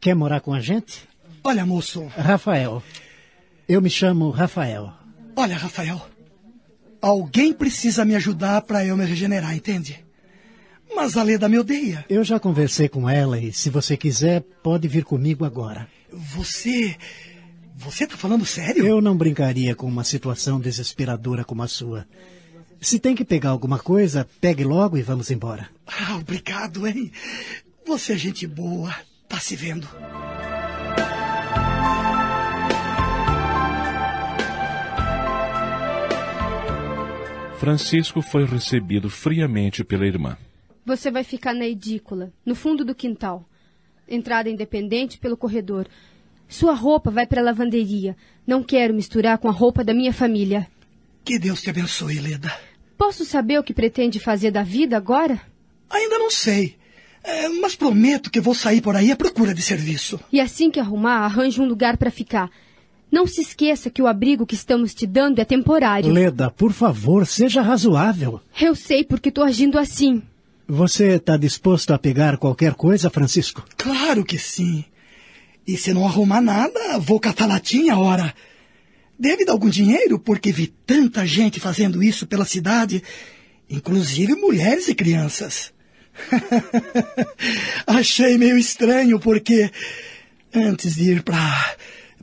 quer morar com a gente? Olha, moço. Rafael. Eu me chamo Rafael. Olha, Rafael. Alguém precisa me ajudar para eu me regenerar, entende? Mas a Leda me odeia. Eu já conversei com ela e, se você quiser, pode vir comigo agora. Você. Você tá falando sério? Eu não brincaria com uma situação desesperadora como a sua. Se tem que pegar alguma coisa, pegue logo e vamos embora. Ah, obrigado, hein? Você é gente boa. Tá se vendo. Francisco foi recebido friamente pela irmã. Você vai ficar na edícula, no fundo do quintal. Entrada independente pelo corredor. Sua roupa vai para a lavanderia. Não quero misturar com a roupa da minha família. Que Deus te abençoe, Leda. Posso saber o que pretende fazer da vida agora? Ainda não sei. É, mas prometo que vou sair por aí à procura de serviço. E assim que arrumar, arranje um lugar para ficar. Não se esqueça que o abrigo que estamos te dando é temporário. Leda, por favor, seja razoável. Eu sei porque estou agindo assim. Você está disposto a pegar qualquer coisa, Francisco? Claro que sim. E se não arrumar nada, vou catar latinha, ora. Deve dar algum dinheiro, porque vi tanta gente fazendo isso pela cidade, inclusive mulheres e crianças. [LAUGHS] Achei meio estranho, porque antes de ir pra.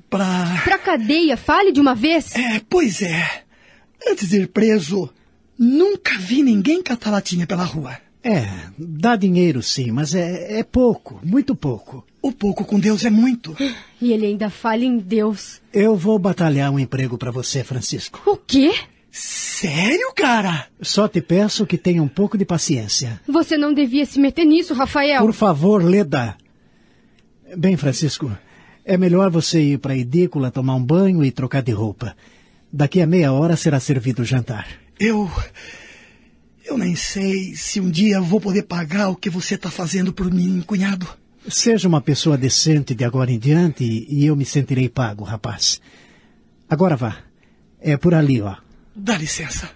pra. Pra cadeia, fale de uma vez. É, pois é. Antes de ir preso, nunca vi ninguém catar latinha pela rua. É, dá dinheiro sim, mas é, é pouco, muito pouco. O pouco com Deus é muito. E ele ainda fala em Deus. Eu vou batalhar um emprego para você, Francisco. O quê? Sério, cara? Só te peço que tenha um pouco de paciência. Você não devia se meter nisso, Rafael. Por favor, Leda. Bem, Francisco, é melhor você ir para a edícula tomar um banho e trocar de roupa. Daqui a meia hora será servido o jantar. Eu. Eu nem sei se um dia vou poder pagar o que você está fazendo por mim, cunhado. Seja uma pessoa decente de agora em diante e eu me sentirei pago, rapaz. Agora vá. É por ali, ó. Dá licença.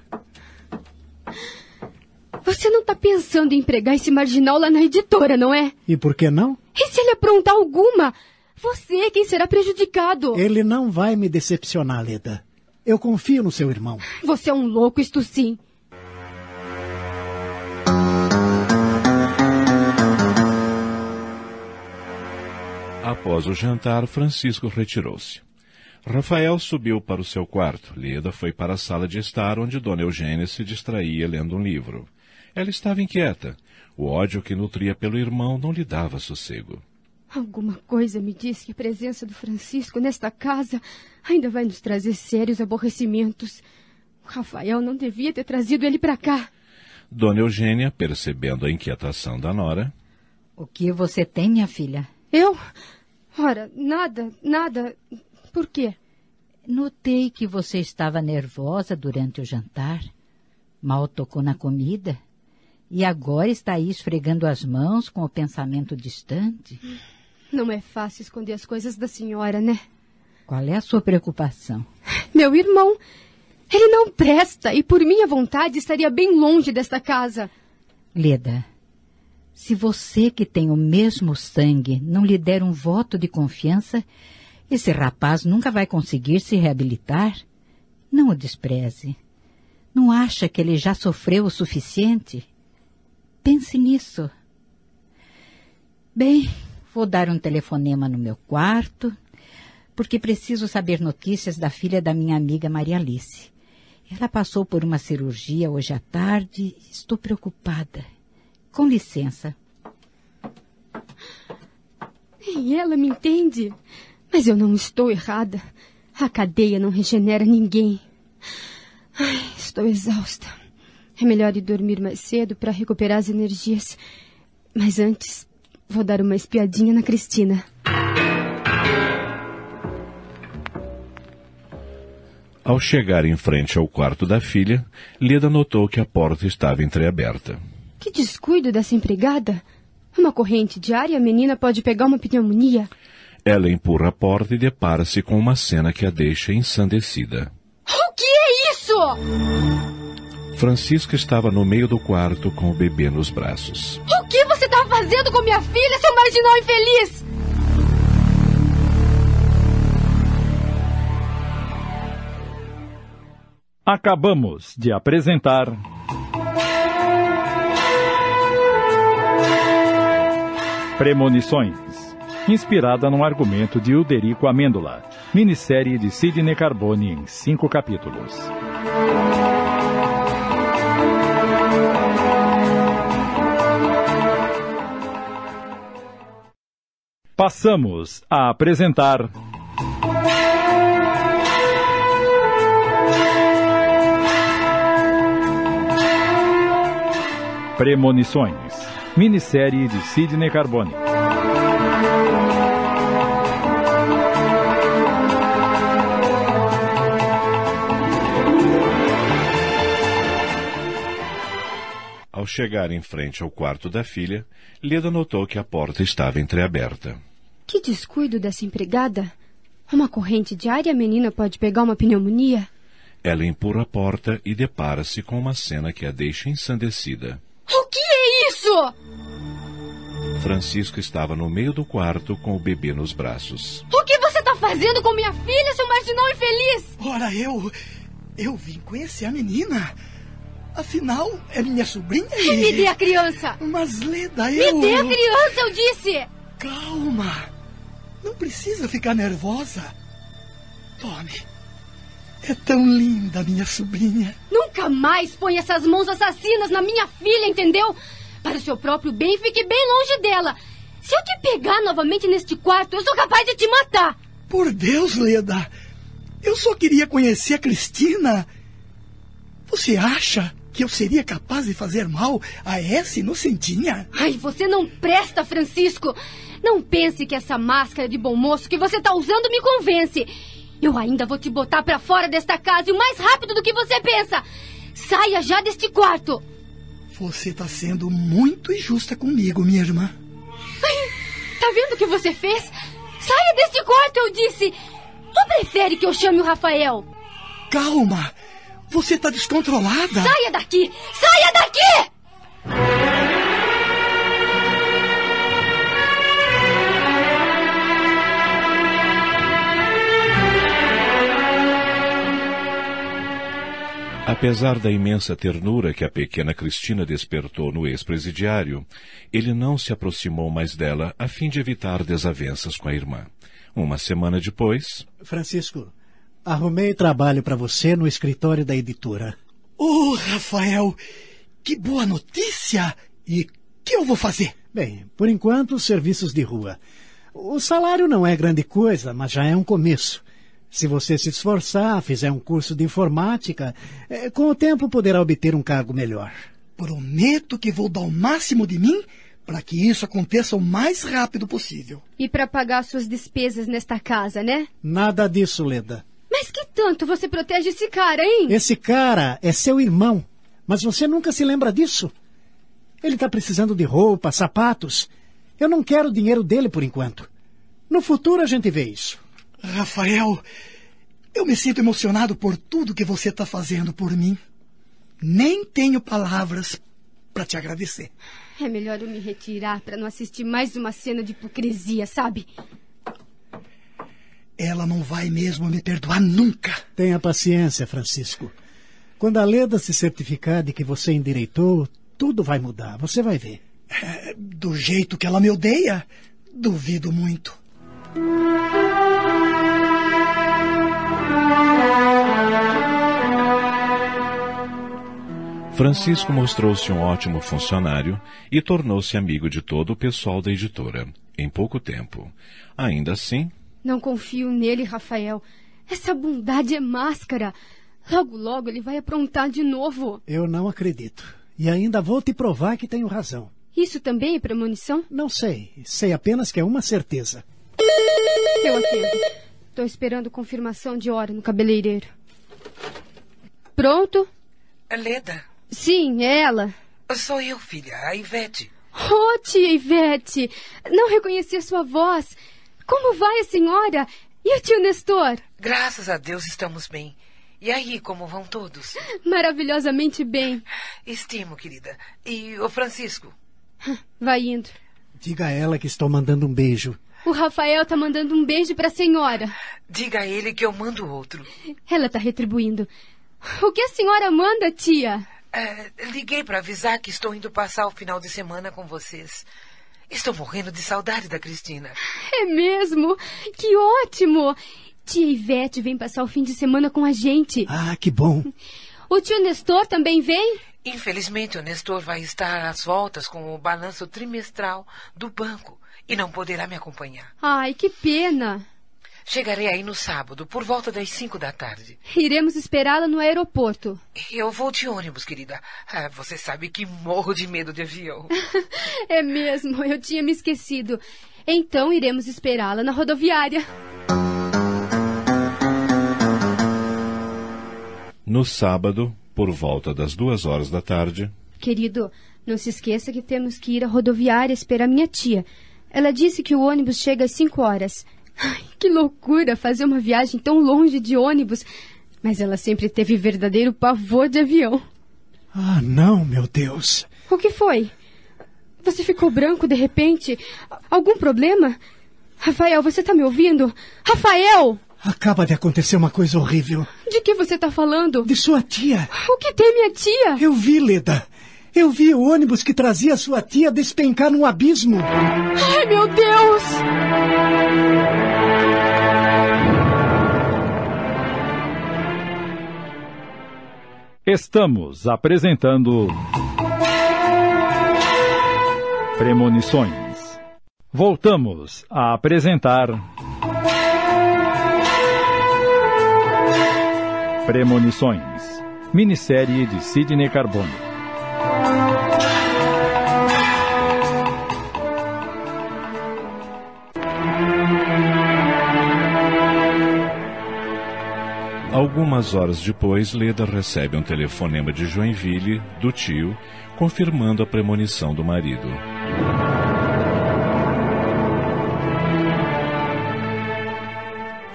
Você não está pensando em empregar esse marginal lá na editora, não é? E por que não? E se ele aprontar alguma? Você é quem será prejudicado. Ele não vai me decepcionar, Leda. Eu confio no seu irmão. Você é um louco, isto sim. Após o jantar, Francisco retirou-se. Rafael subiu para o seu quarto. Leda foi para a sala de estar, onde Dona Eugênia se distraía lendo um livro. Ela estava inquieta. O ódio que nutria pelo irmão não lhe dava sossego. Alguma coisa me diz que a presença do Francisco nesta casa ainda vai nos trazer sérios aborrecimentos. O Rafael não devia ter trazido ele para cá. Dona Eugênia, percebendo a inquietação da nora. O que você tem, minha filha? Eu? Ora, nada, nada. Por quê? Notei que você estava nervosa durante o jantar. Mal tocou na comida. E agora está aí esfregando as mãos com o pensamento distante. Não é fácil esconder as coisas da senhora, né? Qual é a sua preocupação? Meu irmão. Ele não presta e, por minha vontade, estaria bem longe desta casa. Leda, se você que tem o mesmo sangue não lhe der um voto de confiança, esse rapaz nunca vai conseguir se reabilitar. Não o despreze. Não acha que ele já sofreu o suficiente? Pense nisso. Bem, vou dar um telefonema no meu quarto, porque preciso saber notícias da filha da minha amiga Maria Alice. Ela passou por uma cirurgia hoje à tarde estou preocupada. Com licença. E ela me entende. Mas eu não estou errada. A cadeia não regenera ninguém. Ai, estou exausta. É melhor ir dormir mais cedo para recuperar as energias. Mas antes, vou dar uma espiadinha na Cristina. Ao chegar em frente ao quarto da filha, Leda notou que a porta estava entreaberta. Que descuido dessa empregada! Uma corrente diária, a menina pode pegar uma pneumonia. Ela empurra a porta e depara-se com uma cena que a deixa ensandecida. O que é isso? Francisca estava no meio do quarto com o bebê nos braços. O que você está fazendo com minha filha, seu marginal infeliz? Acabamos de apresentar. Premonições. Inspirada no argumento de Uderico Amêndola. Minissérie de Sidney Carbone em cinco capítulos. Passamos a apresentar. Premonições. Minissérie de Sidney Carbone. Ao chegar em frente ao quarto da filha, Leda notou que a porta estava entreaberta. Que descuido dessa empregada. Uma corrente diária, a menina pode pegar uma pneumonia. Ela empurra a porta e depara-se com uma cena que a deixa ensandecida. O que isso? Francisco estava no meio do quarto com o bebê nos braços. O que você está fazendo com minha filha, seu marginal infeliz? Ora, eu. Eu vim conhecer a menina. Afinal, é minha sobrinha e. Me dê a criança! Mas, Leda, eu. Me dê a criança, eu disse! Calma! Não precisa ficar nervosa. Tome. É tão linda, minha sobrinha. Nunca mais ponha essas mãos assassinas na minha filha, entendeu? Para o seu próprio bem, fique bem longe dela. Se eu te pegar novamente neste quarto, eu sou capaz de te matar. Por Deus, Leda. Eu só queria conhecer a Cristina. Você acha que eu seria capaz de fazer mal a essa inocentinha? Ai, você não presta, Francisco. Não pense que essa máscara de bom moço que você está usando me convence. Eu ainda vou te botar para fora desta casa e o mais rápido do que você pensa. Saia já deste quarto. Você está sendo muito injusta comigo, minha irmã. Tá vendo o que você fez? Saia deste quarto, eu disse. Ou prefere que eu chame o Rafael? Calma. Você está descontrolada. Saia daqui! Saia daqui! Apesar da imensa ternura que a pequena Cristina despertou no ex-presidiário, ele não se aproximou mais dela a fim de evitar desavenças com a irmã. Uma semana depois. Francisco, arrumei trabalho para você no escritório da editora. Oh, Rafael, que boa notícia! E que eu vou fazer? Bem, por enquanto, serviços de rua. O salário não é grande coisa, mas já é um começo. Se você se esforçar, fizer um curso de informática, eh, com o tempo poderá obter um cargo melhor. Prometo que vou dar o máximo de mim para que isso aconteça o mais rápido possível. E para pagar suas despesas nesta casa, né? Nada disso, Leda. Mas que tanto você protege esse cara, hein? Esse cara é seu irmão, mas você nunca se lembra disso. Ele está precisando de roupa, sapatos. Eu não quero o dinheiro dele por enquanto. No futuro a gente vê isso. Rafael, eu me sinto emocionado por tudo que você está fazendo por mim. Nem tenho palavras para te agradecer. É melhor eu me retirar para não assistir mais uma cena de hipocrisia, sabe? Ela não vai mesmo me perdoar nunca. Tenha paciência, Francisco. Quando a Leda se certificar de que você endireitou, tudo vai mudar. Você vai ver. É, do jeito que ela me odeia, duvido muito. Francisco mostrou-se um ótimo funcionário e tornou-se amigo de todo o pessoal da editora, em pouco tempo. Ainda assim. Não confio nele, Rafael. Essa bondade é máscara. Logo, logo ele vai aprontar de novo. Eu não acredito. E ainda vou te provar que tenho razão. Isso também é premonição? Não sei. Sei apenas que é uma certeza. Eu atendo. Estou esperando confirmação de hora no cabeleireiro. Pronto? Leda. Sim, é ela. Sou eu, filha, a Ivete. Oh, tia Ivete! Não reconheci a sua voz. Como vai a senhora? E o tio Nestor? Graças a Deus estamos bem. E aí, como vão todos? Maravilhosamente bem. Estimo, querida. E o Francisco? [LAUGHS] Vai indo. Diga a ela que estou mandando um beijo. O Rafael tá mandando um beijo para a senhora. Diga a ele que eu mando outro. Ela tá retribuindo. O que a senhora manda, tia? É, liguei para avisar que estou indo passar o final de semana com vocês. Estou morrendo de saudade da Cristina. É mesmo? Que ótimo! Tia Ivete vem passar o fim de semana com a gente. Ah, que bom. O tio Nestor também vem? Infelizmente, o Nestor vai estar às voltas com o balanço trimestral do banco e não poderá me acompanhar. Ai, que pena. Chegarei aí no sábado, por volta das cinco da tarde. Iremos esperá-la no aeroporto. Eu vou de ônibus, querida. Ah, você sabe que morro de medo de avião. [LAUGHS] é mesmo, eu tinha me esquecido. Então iremos esperá-la na rodoviária. No sábado, por volta das duas horas da tarde. Querido, não se esqueça que temos que ir à rodoviária esperar minha tia. Ela disse que o ônibus chega às cinco horas. Ai, que loucura fazer uma viagem tão longe de ônibus. Mas ela sempre teve verdadeiro pavor de avião. Ah, não, meu Deus. O que foi? Você ficou branco de repente? Algum problema? Rafael, você está me ouvindo? Rafael! Acaba de acontecer uma coisa horrível. De que você está falando? De sua tia. O que tem minha tia? Eu vi, Leda. Eu vi o ônibus que trazia sua tia despencar num abismo. Ai, meu Deus! Estamos apresentando. Premonições. Voltamos a apresentar. Premonições. Minissérie de Sidney Carbone. Algumas horas depois, Leda recebe um telefonema de Joinville, do tio, confirmando a premonição do marido.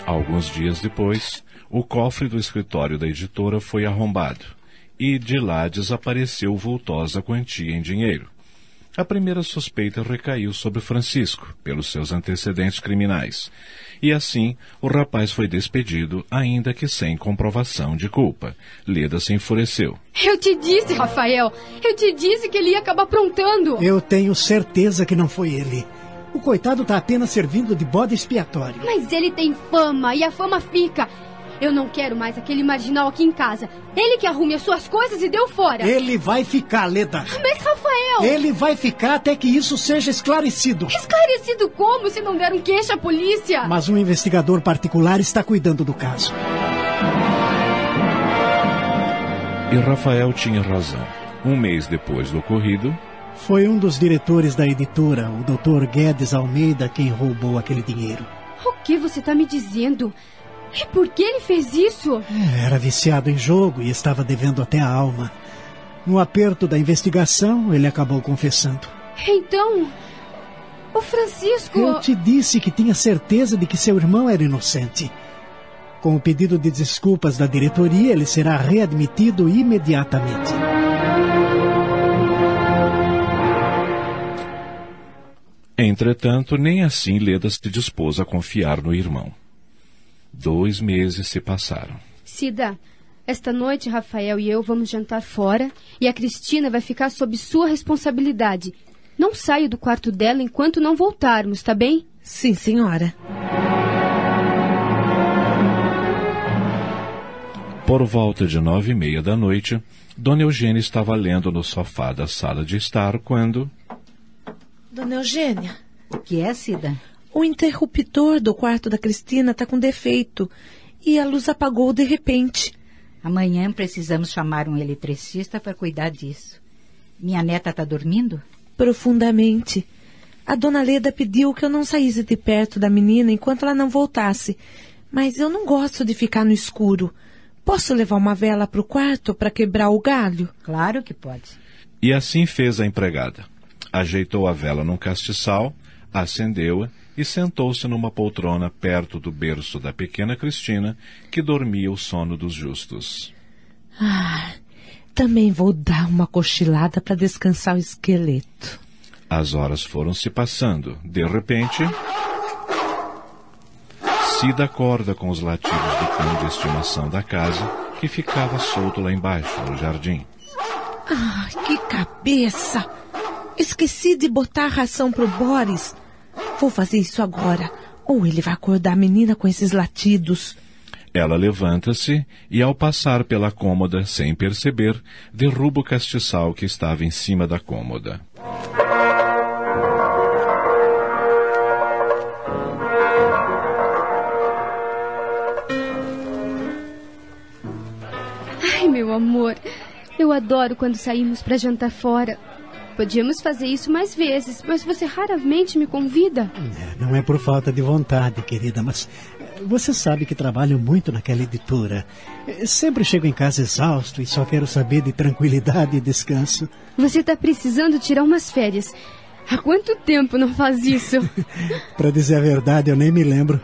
Alguns dias depois, o cofre do escritório da editora foi arrombado e de lá desapareceu vultosa quantia em dinheiro. A primeira suspeita recaiu sobre Francisco, pelos seus antecedentes criminais. E assim, o rapaz foi despedido, ainda que sem comprovação de culpa. Leda se enfureceu. Eu te disse, Rafael! Eu te disse que ele ia acabar aprontando! Eu tenho certeza que não foi ele. O coitado está apenas servindo de bode expiatório. Mas ele tem fama, e a fama fica. Eu não quero mais aquele marginal aqui em casa. Ele que arrume as suas coisas e deu fora. Ele vai ficar, Leda. Mas, Rafael... Ele vai ficar até que isso seja esclarecido. Esclarecido como se não deram queixa à polícia? Mas um investigador particular está cuidando do caso. E Rafael tinha razão. Um mês depois do ocorrido... Foi um dos diretores da editora, o Dr. Guedes Almeida, quem roubou aquele dinheiro. O que você está me dizendo? E por que ele fez isso? É, era viciado em jogo e estava devendo até a alma. No aperto da investigação, ele acabou confessando. Então, o Francisco. Eu te disse que tinha certeza de que seu irmão era inocente. Com o pedido de desculpas da diretoria, ele será readmitido imediatamente. Entretanto, nem assim Leda se dispôs a confiar no irmão. Dois meses se passaram. Cida, esta noite Rafael e eu vamos jantar fora e a Cristina vai ficar sob sua responsabilidade. Não saio do quarto dela enquanto não voltarmos, tá bem? Sim, senhora. Por volta de nove e meia da noite, Dona Eugênia estava lendo no sofá da sala de estar quando. Dona Eugênia. O que é, Cida? O interruptor do quarto da Cristina está com defeito e a luz apagou de repente. Amanhã precisamos chamar um eletricista para cuidar disso. Minha neta está dormindo? Profundamente. A dona Leda pediu que eu não saísse de perto da menina enquanto ela não voltasse. Mas eu não gosto de ficar no escuro. Posso levar uma vela para o quarto para quebrar o galho? Claro que pode. E assim fez a empregada. Ajeitou a vela num castiçal, acendeu-a e sentou-se numa poltrona perto do berço da pequena Cristina, que dormia o sono dos justos. Ah, também vou dar uma cochilada para descansar o esqueleto. As horas foram se passando. De repente. Cida acorda com os latidos do cão de estimação da casa, que ficava solto lá embaixo, no jardim. Ah, que cabeça! Esqueci de botar a ração pro Boris. Vou fazer isso agora, ou ele vai acordar a menina com esses latidos. Ela levanta-se e, ao passar pela cômoda, sem perceber, derruba o castiçal que estava em cima da cômoda. Ai, meu amor, eu adoro quando saímos para jantar fora. Podíamos fazer isso mais vezes, mas você raramente me convida. É, não é por falta de vontade, querida, mas eh, você sabe que trabalho muito naquela editora. Eh, Sempre chego em casa exausto e só quero saber de tranquilidade e descanso. Você está precisando tirar umas férias. Há quanto tempo não faz isso? [LAUGHS] Para dizer a verdade, eu nem me lembro.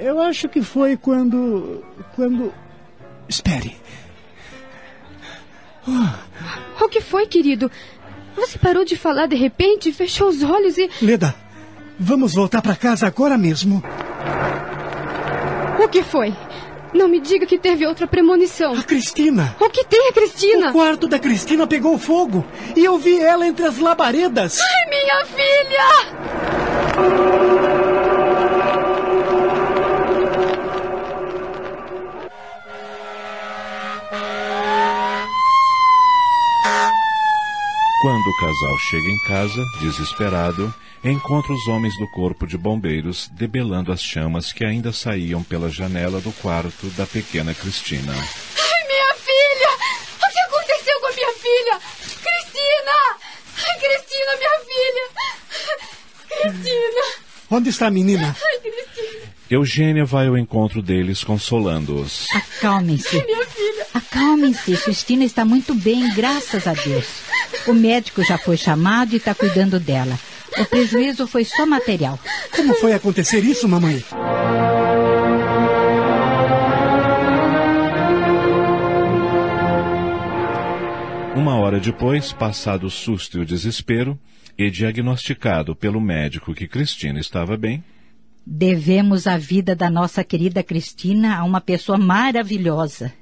Eu acho que foi quando. quando. Espere. o que foi, querido? Você parou de falar de repente, fechou os olhos e. Leda, vamos voltar para casa agora mesmo. O que foi? Não me diga que teve outra premonição. A Cristina! O que tem a Cristina? O quarto da Cristina pegou fogo e eu vi ela entre as labaredas. Ai, minha filha! Quando o casal chega em casa, desesperado, encontra os homens do corpo de bombeiros debelando as chamas que ainda saíam pela janela do quarto da pequena Cristina. Ai, minha filha! O que aconteceu com a minha filha? Cristina! Ai, Cristina, minha filha! Cristina! Onde está a menina? Ai, Cristina! Eugênia vai ao encontro deles, consolando-os. Acalmem-se. Minha filha! Acalmem-se. Cristina está muito bem, graças a Deus. O médico já foi chamado e está cuidando dela. O prejuízo foi só material. Como foi acontecer isso, mamãe? Uma hora depois, passado o susto e o desespero, e diagnosticado pelo médico que Cristina estava bem, Devemos a vida da nossa querida Cristina a uma pessoa maravilhosa.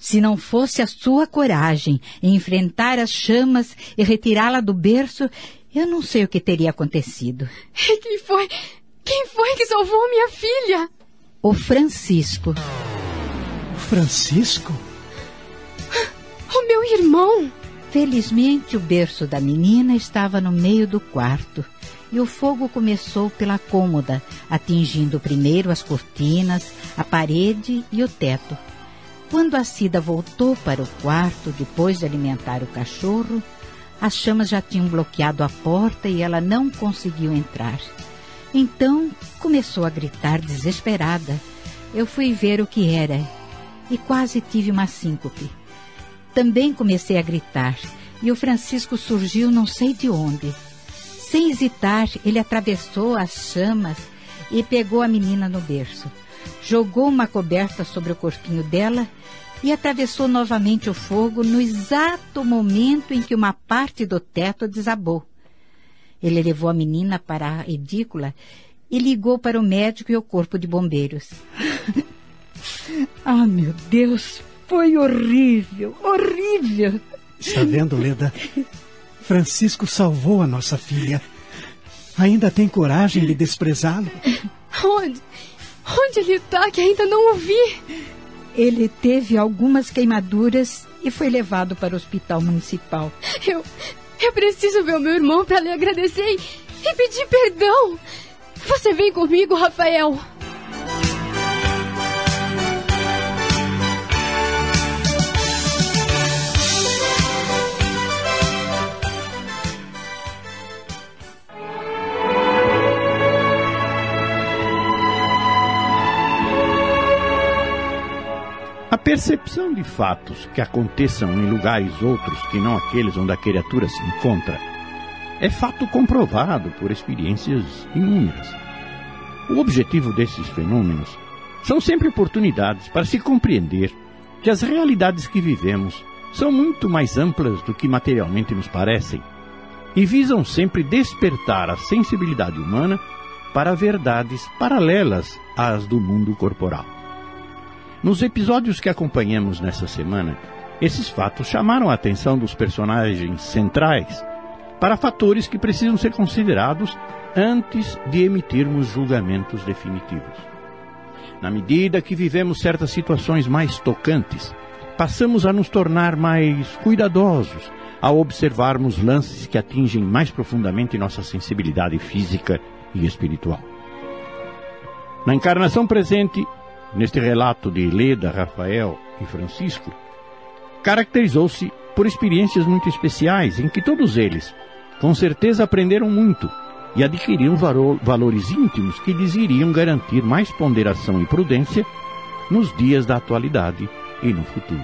Se não fosse a sua coragem em enfrentar as chamas e retirá-la do berço, eu não sei o que teria acontecido. E quem foi? Quem foi que salvou minha filha? O Francisco. Francisco? O meu irmão! Felizmente, o berço da menina estava no meio do quarto e o fogo começou pela cômoda, atingindo primeiro as cortinas, a parede e o teto. Quando a Cida voltou para o quarto, depois de alimentar o cachorro, as chamas já tinham bloqueado a porta e ela não conseguiu entrar. Então começou a gritar desesperada. Eu fui ver o que era e quase tive uma síncope. Também comecei a gritar e o Francisco surgiu não sei de onde. Sem hesitar, ele atravessou as chamas e pegou a menina no berço. Jogou uma coberta sobre o corpinho dela e atravessou novamente o fogo no exato momento em que uma parte do teto desabou. Ele levou a menina para a edícula e ligou para o médico e o corpo de bombeiros. ah, meu Deus, foi horrível, horrível. Está vendo, Leda? Francisco salvou a nossa filha. Ainda tem coragem de desprezá-lo? Onde? Onde ele está que ainda não o vi? Ele teve algumas queimaduras e foi levado para o hospital municipal. Eu, eu preciso ver o meu irmão para lhe agradecer e, e pedir perdão. Você vem comigo, Rafael. A percepção de fatos que aconteçam em lugares outros que não aqueles onde a criatura se encontra é fato comprovado por experiências inúmeras. O objetivo desses fenômenos são sempre oportunidades para se compreender que as realidades que vivemos são muito mais amplas do que materialmente nos parecem e visam sempre despertar a sensibilidade humana para verdades paralelas às do mundo corporal. Nos episódios que acompanhamos nessa semana, esses fatos chamaram a atenção dos personagens centrais para fatores que precisam ser considerados antes de emitirmos julgamentos definitivos. Na medida que vivemos certas situações mais tocantes, passamos a nos tornar mais cuidadosos ao observarmos lances que atingem mais profundamente nossa sensibilidade física e espiritual. Na encarnação presente, neste relato de Leda, Rafael e Francisco, caracterizou-se por experiências muito especiais em que todos eles, com certeza, aprenderam muito e adquiriram valores íntimos que lhes iriam garantir mais ponderação e prudência nos dias da atualidade e no futuro.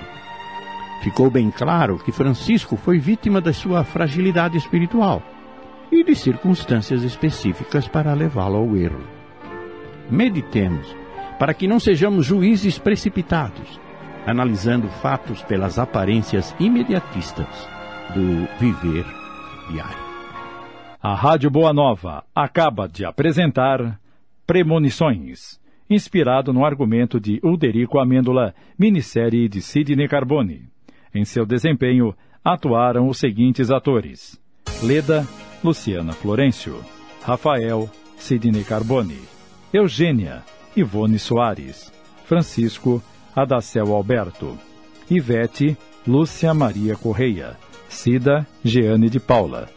Ficou bem claro que Francisco foi vítima da sua fragilidade espiritual e de circunstâncias específicas para levá-lo ao erro. Meditemos para que não sejamos juízes precipitados, analisando fatos pelas aparências imediatistas do viver diário. A Rádio Boa Nova acaba de apresentar Premonições, inspirado no argumento de Ulderico Amêndola, minissérie de Sidney Carbone. Em seu desempenho, atuaram os seguintes atores: Leda, Luciana Florencio, Rafael, Sidney Carbone, Eugênia, Ivone Soares, Francisco, Adacel Alberto, Ivete, Lúcia Maria Correia, Cida, Jeane de Paula.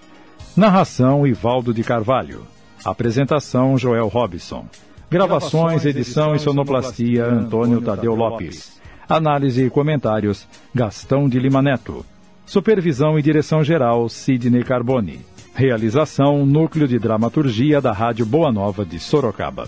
Narração Ivaldo de Carvalho. Apresentação Joel Robson. Gravações, edição e sonoplastia Antônio Tadeu Lopes. Análise e comentários Gastão de Lima Neto. Supervisão e direção geral Sidney Carbone. Realização Núcleo de Dramaturgia da Rádio Boa Nova de Sorocaba.